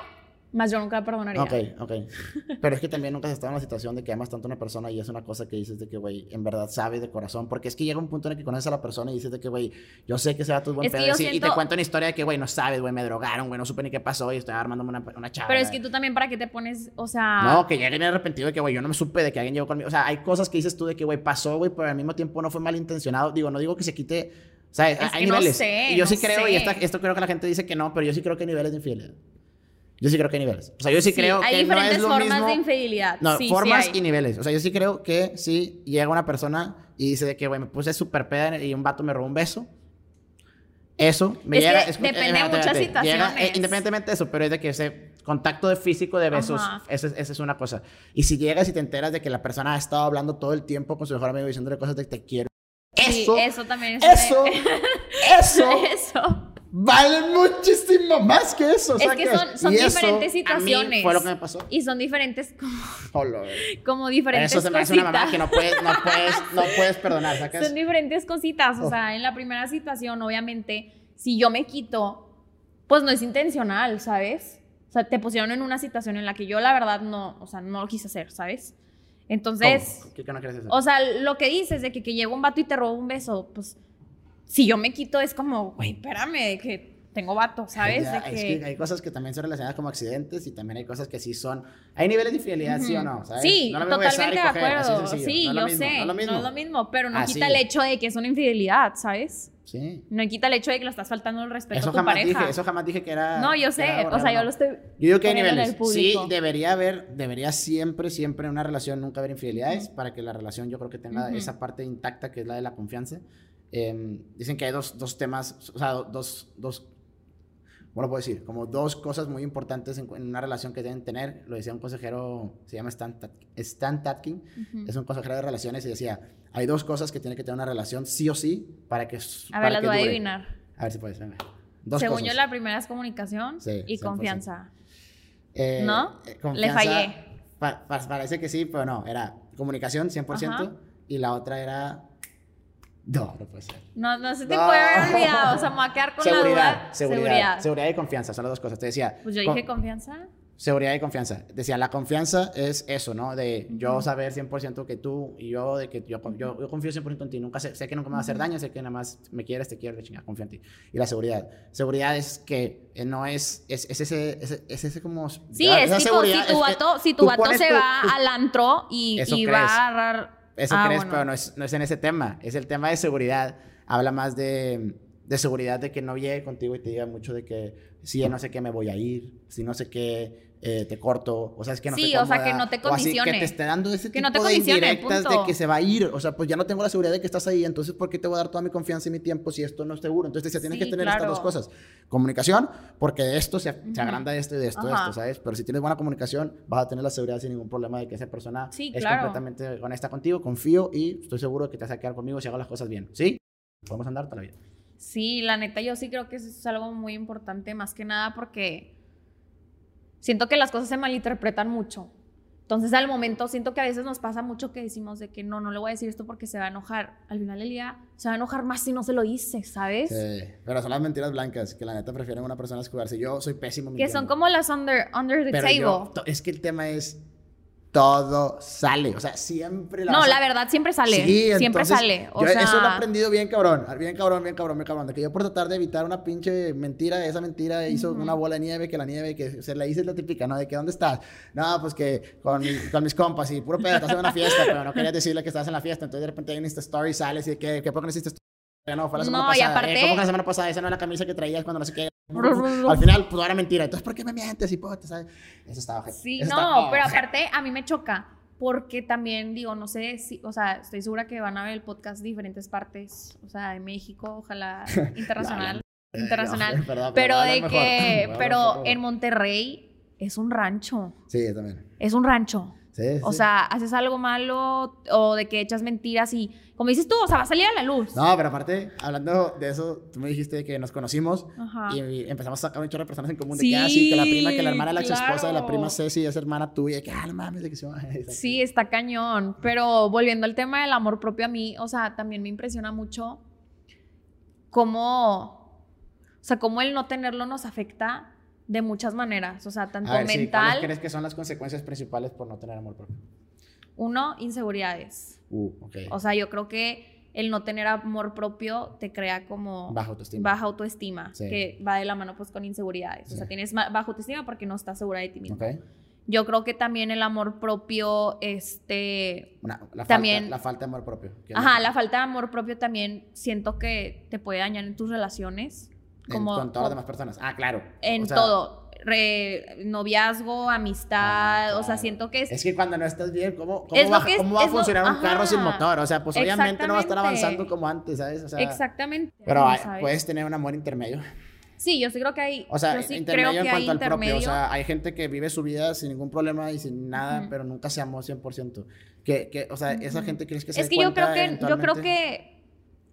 más yo nunca perdonaría. Ok, ok. (laughs) Pero es que también nunca has estado en la situación de que amas tanto a una persona y es una cosa que dices de que, güey, en verdad sabe de corazón. Porque es que llega un punto en el que conoces a la persona y dices de que, güey, yo sé que se va tu buen Es pedo. yo sí, Y te siento- cuento una historia de que, güey, no sabes, güey, me drogaron, güey, no supe ni qué pasó y estoy armándome una, una chava. Pero es que tú también, ¿para qué te pones? O sea. No, que llegue arrepentido de que, güey, yo no me supe de que alguien llegó conmigo. O sea, hay cosas que dices tú de que, güey, pasó, güey, pero al mismo tiempo no fue malintencionado. Digo, no digo que se quite. O sea, Es hay que no niveles. sé, y yo no sí creo, y sé. esta- esto creo que la gente dice que no, pero yo sí creo que hay niveles de infidelidad. Yo sí creo que hay niveles. O sea, yo sí, creo hay que no diferentes es lo formas mismo. de infidelidad. No, Sí, sí formas hay. y niveles. O sea, yo sí creo que si llega una persona y dice de que, güey, me puse súper peda y un vato me robó un beso. Eso me Es que llega. depende de espérate, muchas espérate, llega, eh, situaciones. independientemente de eso, pero es de que ese contacto de físico de besos, esa es, esa es una cosa. Y si llegas y te enteras de que la persona ha estado hablando todo el tiempo con su mejor amigo diciéndole cosas de que te quiero. Sí, Eso, eso también es. (laughs) eso, eso eso. Vale muchísimo más que eso. Es que son- son diferentes situaciones. fue lo que me pasó. Y son diferentes, como, Hola, como diferentes Eso se me hace una mamá que no puedes, no puedes, no puedes (laughs) perdonar, ¿sacas? Son diferentes cositas. O Oh. sea, en la primera situación, obviamente, si yo me quito, pues no es intencional, ¿sabes? O sea, te pusieron en una situación en la que yo, la verdad, no, o sea, no lo quise hacer, ¿sabes? Entonces. ¿Qué, qué no hacer? o sea, lo que dices de que, que llega un vato y te roba un beso, pues, si yo me quito es como, güey, espérame, de que tengo vato, ¿sabes? Ya, de es que, que hay cosas que también son relacionadas como accidentes y también hay cosas que sí son. Hay niveles de infidelidad, sí o no, ¿sabes? Sí, No lo totalmente de acuerdo. Sí, No yo lo mismo, sé. No lo mismo. No es lo mismo, pero no Así quita el hecho de que es una infidelidad, ¿sabes? Sí. No quita el hecho de que le estás faltando el respeto Eso a tu jamás pareja. dije, eso jamás dije que era. no, yo que sé. algo O sea, yo lo estoy. Yo digo que hay niveles. Sí, debería haber, debería siempre, siempre en una relación nunca haber infidelidades para que la relación yo creo que tenga Ujú. esa parte intacta que es la de la confianza. Eh, dicen que hay dos, dos temas, o sea, dos, dos, ¿cómo lo puedo decir? Como dos cosas muy importantes en, en una relación que deben tener. Lo decía un consejero, se llama Stan, Tat- Stan Tatkin, Ujú. es un consejero de relaciones y decía, hay dos cosas que tiene que tener una relación sí o sí para que A ver, las voy a adivinar. A ver si puedes, venga. Dos Según cosas. yo, la primera es comunicación Sí, y 100%. confianza. Eh, ¿No? eh, Le confianza- fallé. pa- pa- parece que sí, pero no. Era comunicación 100% Ajá. y la otra era No, no puede ser. No, no se te No. puede haber olvidado. O sea, me voy a quedar con seguridad, la duda. seguridad, seguridad, y confianza son las dos cosas. Te decía. Pues yo con- dije confianza. Seguridad y confianza. Decía, la confianza es eso, ¿no? De yo saber 100% que tú y yo, de que yo, yo, yo confío 100% en ti. Nunca sé, sé que nunca me va a hacer daño, sé que nada más me quieres, te quiero, de chingada, confío en ti. Y la seguridad. Seguridad es que eh, no es, es, es ese, es, es ese como... Sí, es tipo, si tu vato, si tu vato se tu- va tu- al antro y, va a agarrar. Eso Ah, crees, bueno. pero no es, no es en ese tema. Es el tema de seguridad. Habla más de, de seguridad de que no llegue contigo y te diga mucho de que si no sé qué me voy a ir, si no sé qué eh, te corto, o sea, es que no Sí, te o sea, cómoda, que no te así, que condicione. te esté dando ese Que tipo no te de condicione, indirectas punto. de que se va a ir. O sea, pues ya no tengo la seguridad de que estás ahí, entonces ¿por qué te voy a dar toda mi confianza y mi tiempo si esto no es seguro? Entonces se tiene Sí, que tener claro. estas dos cosas. Comunicación, porque de esto se, se agranda esto y de esto, Ajá. esto, ¿sabes? Pero si tienes buena comunicación, vas a tener la seguridad sin ningún problema de que esa persona Sí, es claro. completamente honesta contigo, confío y estoy seguro de que te vas a quedar conmigo si hago las cosas bien. ¿Sí? Podemos andar toda la vida. Sí, la neta, yo sí creo que eso es algo muy importante, más que nada porque siento que las cosas se malinterpretan mucho. Entonces, al momento, siento que a veces nos pasa mucho que decimos de que no, no le voy a decir esto porque se va a enojar. Al final del día, se va a enojar más si no se lo dice, ¿sabes? Sí, pero son las mentiras blancas, que la neta prefieren a una persona escudarse. Yo soy pésimo Que mintiendo. son como las under, under the Pero table. yo- es que el tema es, todo sale, o sea, siempre la no, a- la verdad siempre sale. Sí, siempre entonces, sale. O yo sea, eso lo he aprendido bien cabrón, bien cabrón, bien cabrón, bien cabrón. De que yo por tratar de evitar una pinche mentira, esa mentira hizo una bola de nieve, que la nieve, que se la hice es la típica, ¿no? De que ¿dónde estás? No, pues que con, mi- con mis compas y puro pedo, estás en una fiesta, pero no querías decirle que estás en la fiesta. Entonces de repente un Insta Story, sales y de que, ¿qué qué no hiciste? No, fue la semana No, y pasada. aparte- Eh, ¿Cómo que la semana pasada? Esa no es la camisa que traías cuando no sé qué. Al final, pues ahora mentira. Entonces, ¿por qué me mientes? Pues, ¿sabes? Eso estaba ojete. Sí, Eso no, estaba pero ojete. aparte a mí me choca porque también digo, no sé si, o sea, estoy segura que van a ver el podcast de diferentes partes, o sea, de México, ojalá (laughs) internacional, Eh, internacional, no, (laughs) perdón, pero de que, mejor. Hablar pero en Monterrey es un rancho, Sí, también. es un rancho. Sí, O sí. sea, haces algo malo o de que echas mentiras y, como dices tú, o sea, va a salir a la luz. No, pero aparte, hablando de eso, tú me dijiste que nos conocimos Ajá. y empezamos a sacar un chorro de personas en común. De Sí, que, ah, sí, que la prima, que la hermana de la ex esposa de la prima Ceci es hermana tuya. Y que, ah, no mames, de que se va. (laughs) Sí, está cañón. Pero volviendo al tema del amor propio a mí, o sea, también me impresiona mucho cómo, o sea, cómo el no tenerlo nos afecta de muchas maneras. O sea, tanto A ver, sí, mental, ¿cuáles crees que son las consecuencias principales por no tener amor propio? uno, inseguridades. Uh, ok. O sea, yo creo que el no tener amor propio te crea como Baja autoestima. baja autoestima, Sí. que va de la mano pues con inseguridades. O Sí. sea, tienes baja autoestima porque no estás segura de ti mismo. Ok. Yo creo que también el amor propio, este, Una- la, También- falta, la falta de amor propio. Ajá, la falta de amor propio también siento que te puede dañar en tus relaciones. En- Como, con todas las demás personas. Ah, claro. En O sea, todo. Re- noviazgo, amistad. Ah, O sea, claro. siento que es. Es que cuando no estás bien, ¿cómo, cómo, Es va, es- cómo va a es lo- funcionar un carro sin motor? O sea, pues obviamente no va a estar avanzando como antes, ¿sabes? O sea, exactamente. Pero hay- puedes tener un amor intermedio. Sí, yo sí creo que hay. O sea, sí intermedio creo en cuanto al propio. O sea, hay gente que vive su vida sin ningún problema y sin nada, pero nunca se amó 100%. Que, que, o sea, esa gente crees que se es que yo creo que. Yo creo que.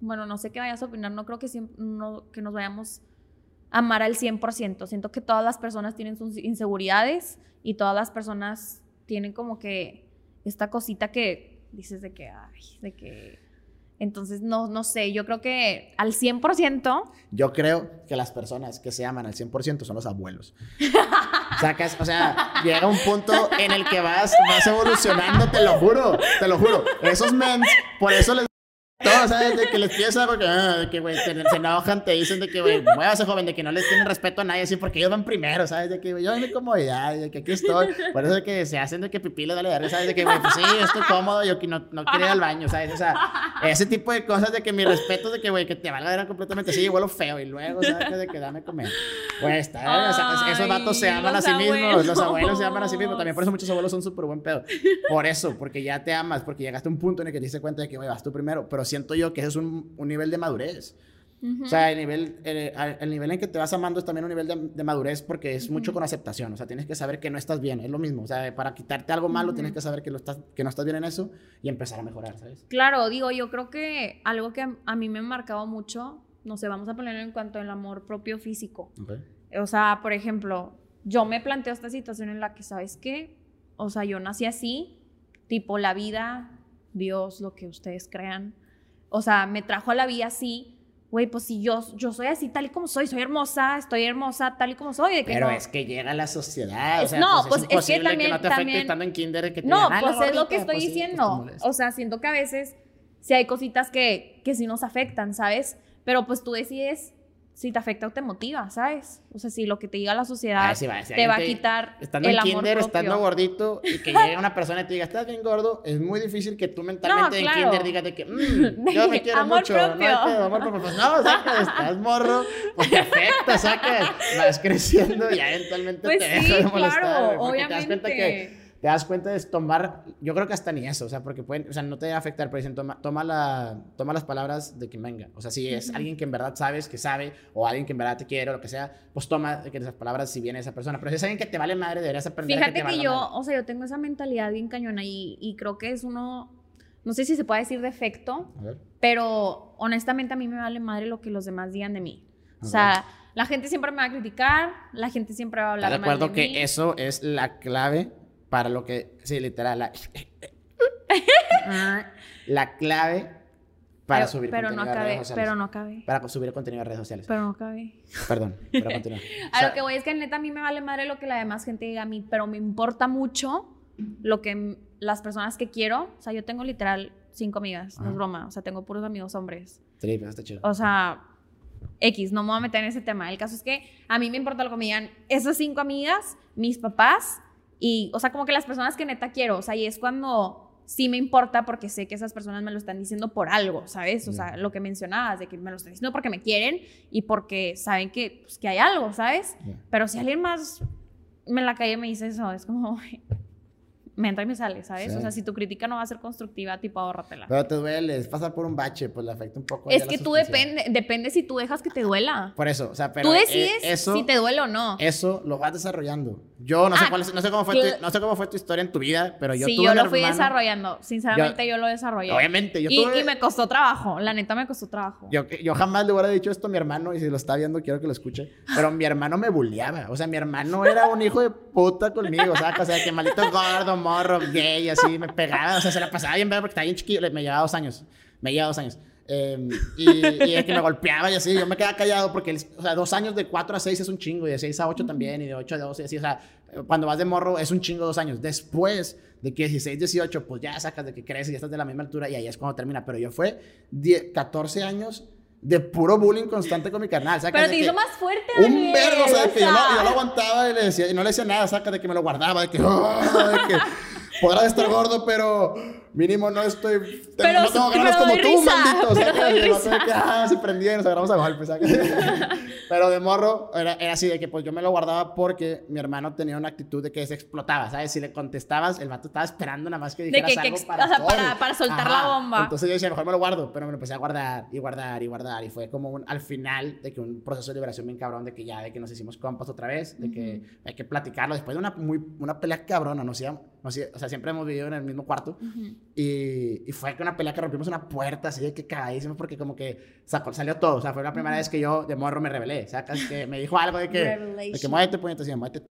Bueno, no sé qué vayas a opinar. No creo que, siempre, no- que nos vayamos a amar al 100%. Siento que todas las personas tienen sus inseguridades y todas las personas tienen como que esta cosita que dices de que, ay, de que... Entonces, no, no sé, yo creo que al 100%, Yo creo que las personas que se aman al 100% son los abuelos. (laughs) Sacas, o sea, llega un punto en el que vas, vas evolucionando, te lo juro, te lo juro. Esos mens, por eso les todo, ¿sabes? De que les pides algo que, ah, de que, güey, te- se enojan, te dicen de que, güey, muévase, joven, de que no les tienen respeto a nadie, así, porque ellos van primero, ¿sabes? De que, güey, yo en mi comodidad, de que aquí estoy. Por eso de que se hacen de que pipí le dale darle, ¿sabes? De que, güey, pues sí, yo estoy cómodo, yo que no, no quiero ir al baño, ¿sabes? O sea, ese tipo de cosas de que mi respeto es de que, güey, que te valga ver completamente así, huelo feo, y luego, ¿sabes? De que dame comer. Güey, está, o sea, esos vatos se aman a sí mismos, los abuelos. abuelos se aman a sí mismos, también por eso muchos abuelos son súper buen pedo. Por eso, porque ya te amas, porque llegaste a un punto en el que te diste cuenta de que, güey, vas tú primero, pero siento yo que ese es un, un nivel de madurez. O sea, el nivel, el, el nivel en que te vas amando es también un nivel de, de madurez porque es mucho con aceptación. O sea, tienes que saber que no estás bien, es lo mismo. O sea, para quitarte algo malo tienes que saber que, lo estás, que no estás bien en eso y empezar a mejorar, ¿sabes? claro, digo, yo creo que algo que a, mí me ha marcado mucho, no sé, vamos a ponerlo en cuanto al amor propio físico. O sea, por ejemplo, yo me planteo esta situación en la que, ¿sabes qué? O sea, yo nací así, tipo la vida, Dios, lo que ustedes crean, o sea, me trajo a la vida así, güey, pues si yo, yo soy así tal y como soy, soy hermosa, estoy hermosa tal y como soy. De que Pero no- es que llega la sociedad. O sea, No, pues, pues, es, es que también- no te afecte también- estando en kinder que te No, digan, "Ah, la pues es lo que gordita", estoy pues pues diciendo. o sea, siento que a veces sí hay cositas que, que sí nos afectan, ¿sabes? Pero pues tú decides si te afecta o te motiva, ¿sabes? O sea, si lo que te diga la sociedad Ah, sí, va, si te va a quitar Estando el en amor kinder, propio. estando gordito y que llegue una persona y te diga, estás bien gordo, es muy difícil que tú mentalmente en claro. kinder digas de que, "Mm, (laughs) yo me quiero Amor mucho, no pedo, amor propio. Pues no, estás morro, pues te afecta, sacas, vas creciendo y eventualmente Pues te sí, de molestar, claro, porque te das cuenta que obviamente. Te das cuenta de tomar, yo creo que hasta ni eso, o sea, porque pueden, o sea, no te va a afectar, pero dicen, toma, toma, la, toma las palabras de quien venga, o sea, si es alguien que en verdad sabes que sabe, o alguien que en verdad te quiere, o lo que sea, pues toma de esas palabras si viene esa persona, pero si es alguien que te vale madre, deberías aprender a Fíjate que te que yo, madre. o sea, yo tengo esa mentalidad bien cañona y, y creo que es uno, no sé si se puede decir defecto, A ver. pero honestamente a mí me vale madre lo que los demás digan de mí. O sea, la gente siempre me va a criticar, la gente siempre va a hablar ¿Estás de mal acuerdo de que mí. eso es la clave para lo que, sí, literal, la, la clave para pero, subir pero contenido no a redes acabé, sociales? pero no acabé, Para subir contenido a redes sociales. pero no acabé. Perdón, (laughs) pero continúa. A O sea, lo que voy es que neta a mí me vale madre lo que la demás gente diga a mí, pero me importa mucho lo que las personas que quiero, o sea, yo tengo literal cinco amigas, no es broma, o sea, tengo puros amigos hombres. Sí, pero está chido. O sea, X, no me voy a meter en ese tema. El caso es que a mí me importa lo que me digan esas cinco amigas, mis papás y, o sea, como que las personas que neta quiero. O sea, y es cuando sí me importa porque sé que esas personas me lo están diciendo por algo, ¿sabes? O sea, lo que mencionabas, de que me lo están diciendo porque me quieren y porque saben que, pues, que hay algo, ¿sabes? Pero si alguien más me en la calle me dice eso, es como, (laughs) me entra y me sale, ¿sabes? Sí. O sea, si tu crítica no va a ser constructiva, tipo, ahórratela. Pero te duele, es pasar por un bache, pues le afecta un poco. Es que tú depende, depende si tú dejas que te duela. Por eso, o sea, pero Tú eh, decides eso, si te duele o no. eso lo vas desarrollando. Yo no sé Ah, cuál es- no sé cómo fue tu, no sé cómo fue tu historia en tu vida, pero yo sí, tuve yo un lo fui desarrollando. Sinceramente, yo, lo desarrollé. Obviamente, yo y, tuve y me costó trabajo. La neta, me costó trabajo. Yo, yo jamás le hubiera dicho esto a mi hermano y si lo está viendo quiero que lo escuche. Pero mi hermano me bulleaba. O sea, mi hermano era un hijo de puta conmigo. O sea, o sea que maldito gordo, morro, gay, así me pegaba. O sea, se la pasaba bien porque estaba bien chiquillo. Me llevaba dos años. Me llevaba dos años. Eh, y, y es que me golpeaba y así. Yo me quedaba callado porque, o sea, dos años de 4 a 6 es un chingo. Y de 6 a 8 también. Y de 8 a 12 así. O sea, cuando vas de morro es un chingo dos años. Después de que 16, 18, pues ya sacas de que creces ya estás de la misma altura y ahí es cuando termina. Pero yo fue 10, 14 años de puro bullying constante con mi carnal. ¿sacas? Pero De te hizo más fuerte. Un vergo, o sea, o que yo, lo, sea. yo lo aguantaba y, le decía, y no le decía nada, saca de que me lo guardaba, de que, (laughs) "Ah", de que podrá estar (laughs) gordo, pero mínimo no estoy. Pero- no tengo ganas como tú, risa, maldito. pero Y el vato de risa. que, ah, se prendía y nos agarramos a golpes. (laughs) Pero de morro era, era así, de que pues yo me lo guardaba porque mi hermano tenía una actitud de que se explotaba, ¿sabes? Si le contestabas, el vato estaba esperando nada más que dijeras que- que algo ex- para, o sea, para- para soltar la bomba. Entonces yo decía, mejor me lo guardo, pero me lo empecé a guardar y guardar y guardar. Y fue como un, al final de que un proceso de liberación bien cabrón, de que ya, de que nos hicimos compas otra vez, de que hay que platicarlo. Después de una, muy, una pelea cabrona, nos íbamos, o sea, siempre hemos vivido en el mismo cuarto. Ujú. Y, y fue una pelea que rompimos una puerta, así de que cagadísimo, porque como que sacó, salió todo. O sea, fue la primera vez que yo de morro me rebelé. Sacas que me dijo algo de que, de que muévete, puñetas, y yo, muévete.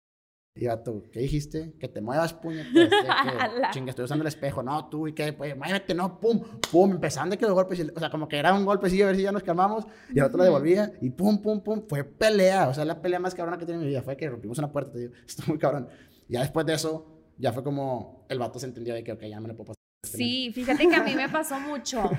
Y tú, ¿qué dijiste? Que te muevas, puñetas. (laughs) chinga, estoy usando el espejo. No, tú, ¿y qué? Pues, muévete, no, pum, pum. Empezaron de que los golpes, o sea, como que era un golpecillo a ver si ya nos calmamos, y el otro lo devolvía, y pum, pum, pum. Fue pelea, o sea, la pelea más cabrona que tiene en mi vida. Fue que rompimos una puerta, te digo. (laughs) Esto muy cabrón. Y ya después de eso, ya fue como el vato se entendió de que, ok, ya me lo puedo pasar. Sí, fíjate que a mí me (laughs) pasó mucho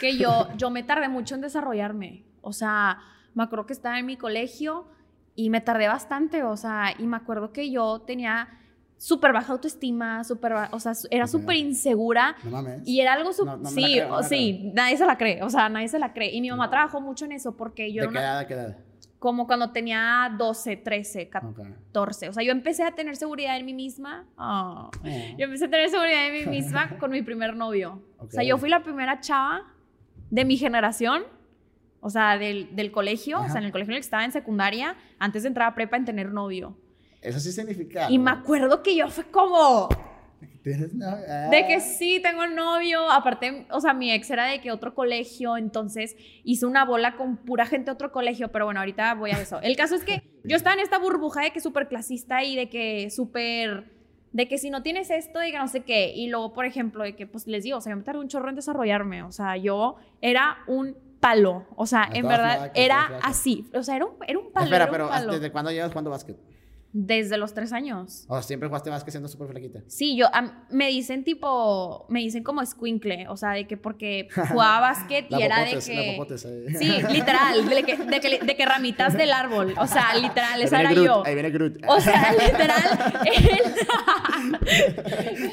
que yo, yo me tardé mucho en desarrollarme. O sea, me acuerdo que estaba en mi colegio y me tardé bastante. O sea, y me acuerdo que yo tenía súper baja autoestima, súper, o sea, era súper insegura. No mames. Y era algo súper... No, no sí, creo, sí, nadie se la cree, o sea, nadie se la cree. Y mi mamá trabajó mucho en eso porque yo ¿De era qué una- edad, de qué edad? Como cuando tenía 12, 13, Ok. 14. O sea, yo empecé a tener seguridad en mí misma. Ah. Yo empecé a tener seguridad en mí misma (laughs) con mi primer novio. O sea, yo fui la primera chava de mi generación, o sea, del, del colegio, o sea, en el colegio en el que estaba en secundaria, antes de entrar a prepa en tener novio. Eso sí significa. Y me acuerdo que yo fue como ¿Tienes novio? de que Ah. sí, tengo novio. Aparte, o sea, mi ex era de que otro colegio, entonces hice una bola con pura gente de otro colegio, pero bueno, ahorita voy a eso. El caso es que yo estaba en esta burbuja de que súper clasista y de que súper de que si no tienes esto, que no sé qué. Y luego, por ejemplo, de que, pues les digo, o sea, yo me tardé un chorro en desarrollarme. O sea, yo era un palo. O sea, en Estabas verdad, flaca, era así. O sea, era un, era un palo. Espera, era un pero palo. ¿desde cuándo llevas jugando básquet? Desde los tres años. O sea, siempre jugaste básquet siendo súper flaquita. Sí, yo, me dicen tipo, me dicen como squinkle, o sea, de que porque (laughs) jugaba básquet y era popotes, de que... popotes, eh. Sí, literal, de que, de, que, de que ramitas del árbol, o sea, literal, esa era Groot, yo. Ahí viene Groot. O sea, literal, (laughs)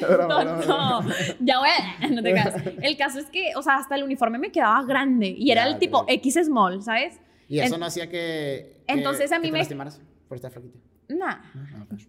(laughs) Tonto. Ya voy a... No te creas. El caso es que, o sea, hasta el uniforme me quedaba grande y era Ya, el tipo. X small, ¿sabes? Y eso En- no hacía que. que- Entonces a mí que te me- por estar flaquita. Nah. Ah, ok.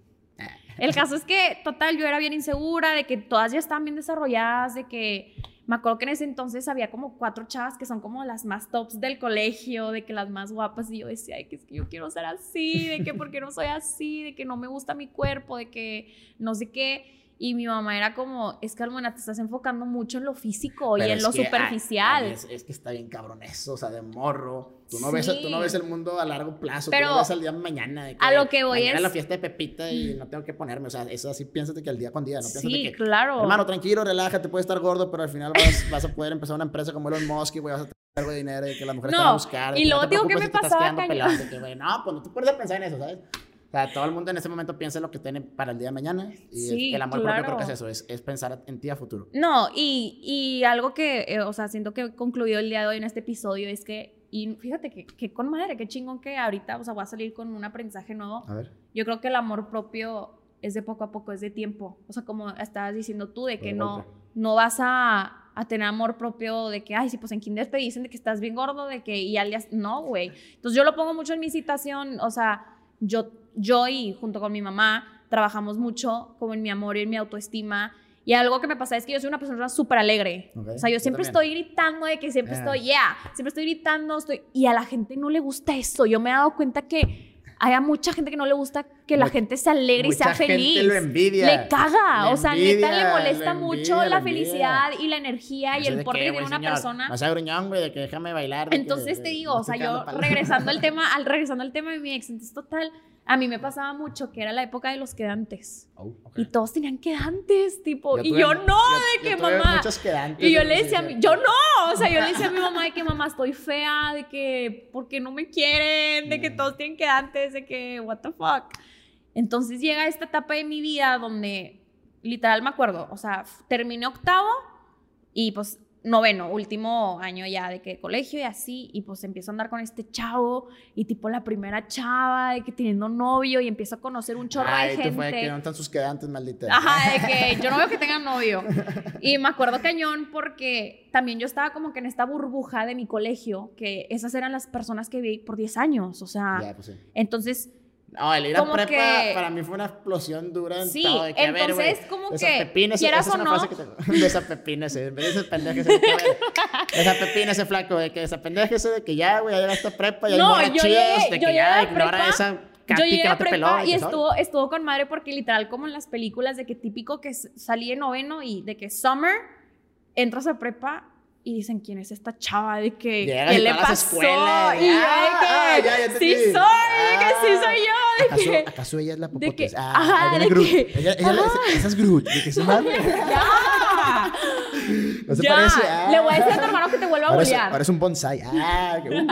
El caso es que, total, yo era bien insegura de que todas ya estaban bien desarrolladas, de que me acuerdo que en ese entonces había como cuatro chavas que son como las más tops del colegio, de que las más guapas, y yo decía, ay, que es que yo quiero ser así, de que por qué no soy así, de que no me gusta mi cuerpo, de que no sé qué. Y mi mamá era como, es que Almona, te estás enfocando mucho en lo físico y en lo que, superficial. ay, es, es que está bien cabrón eso, o sea, de morro. Tú no, Sí. ves, tú no ves el mundo a largo plazo, Pero tú lo ves al día de mañana. De a lo que voy es- la fiesta de Pepita y no tengo que ponerme, o sea, eso así piénsate que al día con día, no piénsate sí, que... claro. Hermano, tranquilo, relájate, puedes estar gordo, pero al final vas, vas a poder empezar una empresa como Elon Musk y vas a tener algo de dinero y que las mujeres No, te van a buscar. y que luego no digo, ¿qué preocupes me pasaba, pelado, que, no, pues no te puedes pensar en eso, ¿sabes? O sea, todo el mundo en ese momento piensa en lo que tiene para el día de mañana y Sí, el amor propio creo que es claro. eso, es, es pensar en ti a futuro. No, y, y algo que, eh, o sea, siento que concluido el día de hoy en este episodio es que, y fíjate que, que con madre, qué chingón que ahorita, o sea, voy a salir con un aprendizaje nuevo. A ver. Yo creo que el amor propio es de poco a poco, es de tiempo. O sea, como estabas diciendo tú, de que De no, no vas a, a tener amor propio de que, ay, sí, pues en kinder te dicen de que estás bien gordo, de que, y al día, no, güey. Entonces yo lo pongo mucho en mi citación, o sea, yo, yo y junto con mi mamá trabajamos mucho como en mi amor y en mi autoestima. Y algo que me pasa es que yo soy una persona súper alegre. O sea, yo siempre estoy gritando de que siempre estoy, yeah, siempre estoy gritando, estoy... Y a la gente no le gusta eso. Yo me he dado cuenta que hay mucha gente que no le gusta que la gente se alegre y sea mucha gente feliz. lo envidia. Le caga. Le o sea, envidia, neta le molesta le mucho la felicidad y la energía y el de porte que, que tiene una señor, persona. No sea gruñón, güey, de que déjame bailar. de Entonces de- te digo, o sea, yo regresando al tema, al regresando al tema de mi ex, entonces total, a mí me pasaba mucho que era la época de los quedantes. Oh. Y todos tenían quedantes, tipo, y tuve- yo no, de que yo mamá. muchos quedantes, Y yo le decía a mi, yo no, o sea, yo le decía a mi (laughs) mamá de que mamá estoy fea, de que, ¿por qué no me quieren? De que todos tienen quedantes, de que, what the fuck. Entonces llega esta etapa de mi vida donde, literal me acuerdo, o sea, terminé octavo y pues noveno, último año ya de que colegio y así, y pues empiezo a andar con este chavo y tipo la primera chava de que teniendo novio y empiezo a conocer un chorro Ay, de gente. fue que no están sus quedantes, maldita. Ajá, de que (laughs) yo no veo que tengan novio. Y me acuerdo cañón porque también yo estaba como que en esta burbuja de mi colegio, que esas eran las personas que vi por 10 años, o sea, Ya, pues sí. entonces, No, el ir a prepa que- para mí fue una explosión dura en Sí, todo. De que, a ver, entonces, güey, como que, desapepínese, quieras esa es o no- que tengo. Desapepínese, en vez de desapendéjese, de que, a ver, desapepínese, flaco, de que desapendéjese, de que ya, güey, ya llegaste a prepa, ya hay No, morras yo llegué- de yo que ya ignora prepa, esa yo Capi llegué que a no peló. prepa de y estuvo, estuvo con madre porque literal como en las películas de que típico que salí en noveno y de que summer, entras a prepa y dicen, ¿quién es esta chava? De que, Llegas ¿qué le pasó? y yo ah, de que, ya, ya sí soy, de que sí Ah. soy yo, de ¿Acaso, que... ¿Acaso ella es la de popotes? que- ah, ajá, de Groot. que- Ella, ella- ajá. esa, es Groot. De que se mame. (laughs) ¡Ya! (laughs) No se ya, parece. Ah. le voy a decir a tu hermano que te vuelva a es, ahora es un bonsai. Ah, que, uh,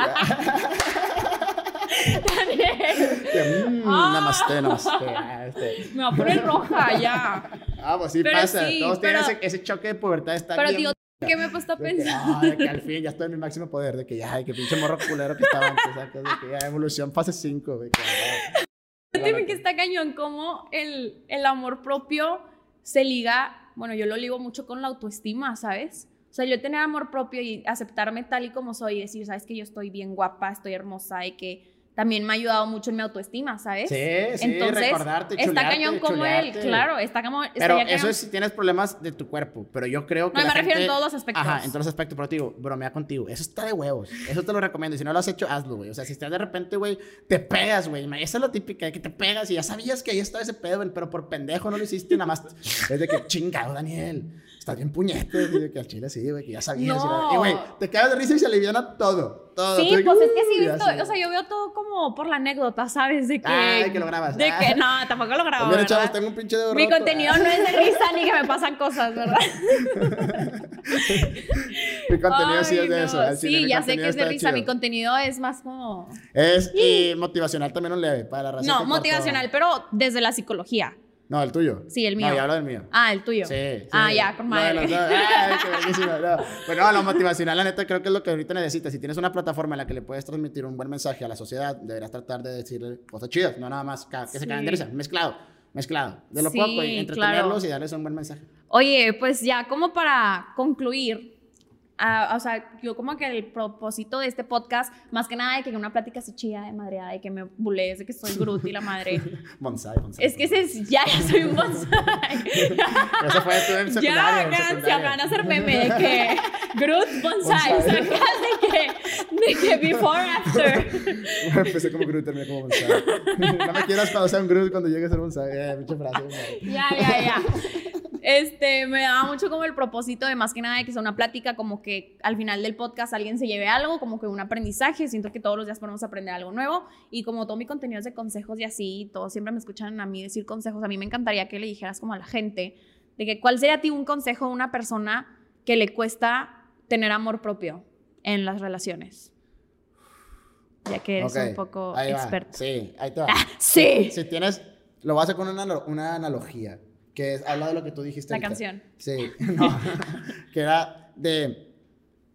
Daniel, mm, Ah. Namaste, namaste. Ah, este. me va a poner roja, ya. Ah, pues sí Pero pasa. sí, Todos tienen pero- ese, ese choque de pubertad. Está Pero bien, digo, (laughs) ¿qué me he puesto a que, pensar? ah, de que al (laughs) fin ya estoy en mi máximo poder. De que ya, que pinche morro culero que estaba antes. ¿sabes? De que ya evolución fase 5. De que, Dime que está cañón como el, el amor propio se liga, bueno, yo lo ligo mucho con la autoestima, ¿sabes? O sea, yo tener amor propio y aceptarme tal y como soy y decir, sabes que yo estoy bien guapa, estoy hermosa y que también me ha ayudado mucho en mi autoestima, ¿sabes? Sí, sí, Entonces, recordarte, está chulearte, cañón como él, claro, está como... Pero eso cañón. es si tienes problemas de tu cuerpo. Pero yo creo que. No, la me refiero en gente- todos los aspectos. Ajá, en todos los aspectos. Pero te digo, bromea contigo. Eso está de huevos. Eso te lo recomiendo. Y si no lo has hecho, hazlo, güey. O sea, si estás de repente, güey, te pegas, güey. Esa es la típica, de que te pegas y ya sabías que ahí estaba ese pedo, güey, pero por pendejo no lo hiciste nada más. Es de que chingado, Daniel. Estás bien puñete, güey, que al chile sí, güey, que ya sabías. No. Y, güey, te quedas de risa y se aliviana todo. Todo. Sí, de pues es que sí, y visto, así. o sea, yo veo todo como por la anécdota, ¿sabes? De que... Ay, que lo grabas. De Ah. que, no, tampoco lo grabo, Mira, ¿verdad? chavos, tengo un pinche dedo Mi contenido no es de risa ni que me pasan cosas, (laughs) ¿verdad? Mi contenido sí es de no. eso. al Sí, ya sé que es de está risa. Mi contenido es más como... Es y motivacional también un leve para la raza. No, motivacional, pero desde la psicología. No, el tuyo. Sí, el mío. No, yo hablo del mío. Ah, el tuyo. Sí, sí. Ah, ya, con No, madre. los dos. (laughs) Ay, qué no. Pero no, lo motivacional, la neta, creo que es lo que ahorita necesitas. Si tienes una plataforma en la que le puedes transmitir un buen mensaje a la sociedad, deberás tratar de decirle cosas chidas, no nada más que se Sí. caen de risa. Mezclado, mezclado. De lo Sí, poco y entretenerlos claro. y darles un buen mensaje. Oye, pues ya como para concluir, ah, o sea, yo como que el propósito de este podcast, más que nada de que una plática así chida de madreada, de que me bulees, de que soy Groot y la madre, (laughs) Bonsai, bonsai. es que ese es, ya, ya soy un bonsai. (laughs) Eso fue (laughs) en ya, secundaria. me van a hacer meme de que Groot bonsai, Bonsai. sacas de que, de que before, after. Empecé como Groot, terminé como bonsai. no me quieras cuando sea un Groot cuando llegue a ser bonsai. Eh. Ya, ya, ya. Este, me daba mucho como el propósito de más que nada de que sea una plática, como que al final del podcast alguien se lleve algo, como que un aprendizaje. Siento que todos los días podemos aprender algo nuevo. Y como todo mi contenido es de consejos y así, todos siempre me escuchan a mí decir consejos. A mí me encantaría que le dijeras como a la gente de que cuál sería a ti un consejo de una persona que le cuesta tener amor propio en las relaciones. Ya que eres Ok, un poco ahí va. experto. Sí, ahí te va. (laughs) Sí. Si tienes, lo voy a hacer con una, una analogía, que es, habla de lo que tú dijiste. La ahorita. canción. Sí, (laughs) no, que era de,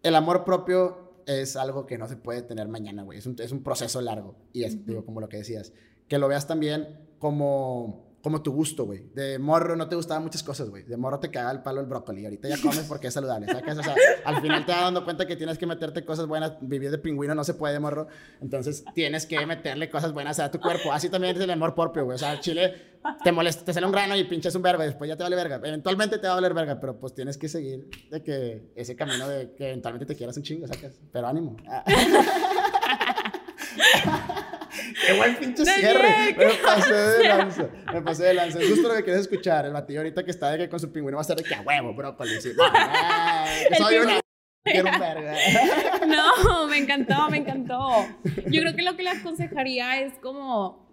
el amor propio es algo que no se puede tener mañana, güey, es un, es un proceso largo, y es, digo, como lo que decías, que lo veas también como, como tu gusto, güey, de morro no te gustaban muchas cosas, güey, de morro te caga el palo el brócoli, ahorita ya comes porque es saludable, ¿sacas? O sea, al final te vas dando cuenta que tienes que meterte cosas buenas, vivir de pingüino no se puede, morro, entonces tienes que meterle cosas buenas a tu cuerpo, así también es el amor propio, güey, o sea, Chile te molesta, te sale un grano y pinches un verga, después ya te vale verga. Eventualmente te va a valer verga, pero pues tienes que seguir de que ese camino de que eventualmente te quieras un chingo, ¿sacas? Pero ánimo. (laughs) Qué buen pinche cierre. ¿qué Me pasé de (laughs) lanza. Me pasé de lanza. Justo lo que quieres escuchar. El batillo ahorita que está de que con su pingüino va a ser de que a huevo, brócoli. Sí. (laughs) Soy una. (laughs) No, me encantó, me encantó. Yo creo que lo que le aconsejaría es como,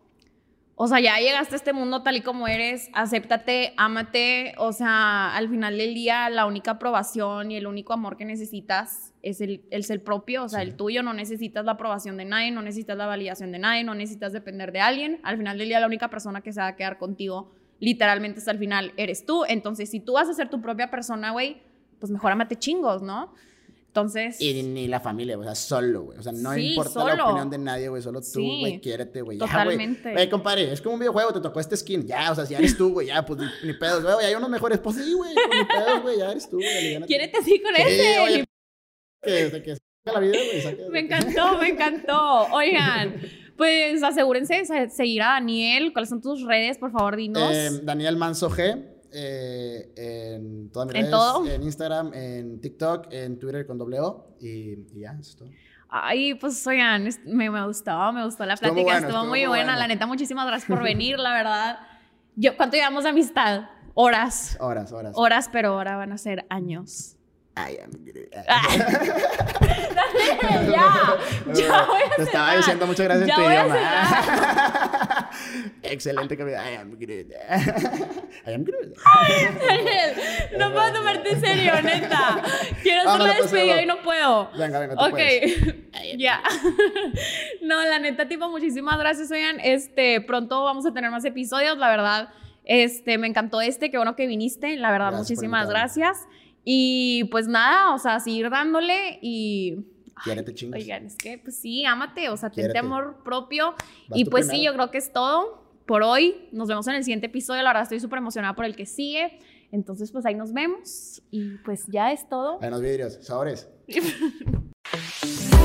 o sea, ya llegaste a este mundo tal y como eres, acéptate, ámate, o sea, al final del día la única aprobación y el único amor que necesitas es el, el ser propio, o sea, Sí. el tuyo, no necesitas la aprobación de nadie, no necesitas la validación de nadie, no necesitas depender de alguien, al final del día la única persona que se va a quedar contigo literalmente hasta el final eres tú, entonces si tú vas a ser tu propia persona, güey, pues mejor ámate chingos, ¿no? Entonces... Y ni la familia, o sea, solo, güey. O sea, no Sí, importa la opinión de nadie, güey. Solo tú, Sí. güey, quiérete, güey. Totalmente. güey. Compadre, es como un videojuego, te tocó este skin. Ya, o sea, si ya eres tú, güey, ya, pues ni, pedos. Güey, hay unos mejores. Pues sí, güey, ni pedos, güey, ya eres tú, güey. Quiérete así con Sí, ese. oye, que, de que se la vida, güey. saca- Me encantó, me encantó. Oigan, pues asegúrense de se- seguir a Daniel. ¿Cuáles son tus redes? Por favor, dinos. Eh, Daniel Manso G. eh, en todas mis ¿En redes, todo? en Instagram, en TikTok, en Twitter con doble O y, y ya, eso es todo. Ay, pues oigan, me, me gustó, me gustó la Estuvo plática, bueno, estuvo estuvo muy muy buena. bueno. La neta, muchísimas gracias por (laughs) venir, la verdad. Yo, ¿Cuánto llevamos de amistad? Horas. Horas, horas. Horas, pero ahora van a ser años. Groot. Ah. ya, (laughs) (laughs) ya voy a Te estaba diciendo muchas gracias en tu idioma. Excelente comida. I am Groot. I am Groot. No puedo tomarte en serio, neta. Quiero hacer la pues, despedida y no puedo. Venga, venga, tú Ok, (laughs) ya. no, la neta, tipo, muchísimas gracias, oigan. Este, pronto vamos a tener más episodios, la verdad. Este, me encantó este, qué bueno que viniste, la verdad, Gracias muchísimas gracias. Y pues nada, o sea, seguir dándole y... Quiérete chingas. Oigan, es que, pues sí, ámate, o sea, tente Quiérete. amor propio. Vas y pues sí, yo creo que es todo por hoy. Nos vemos en el siguiente episodio. La verdad, estoy súper emocionada por el que sigue. Entonces, pues ahí nos vemos. Y pues ya es todo. Hay unos vidrios, sabores. (laughs)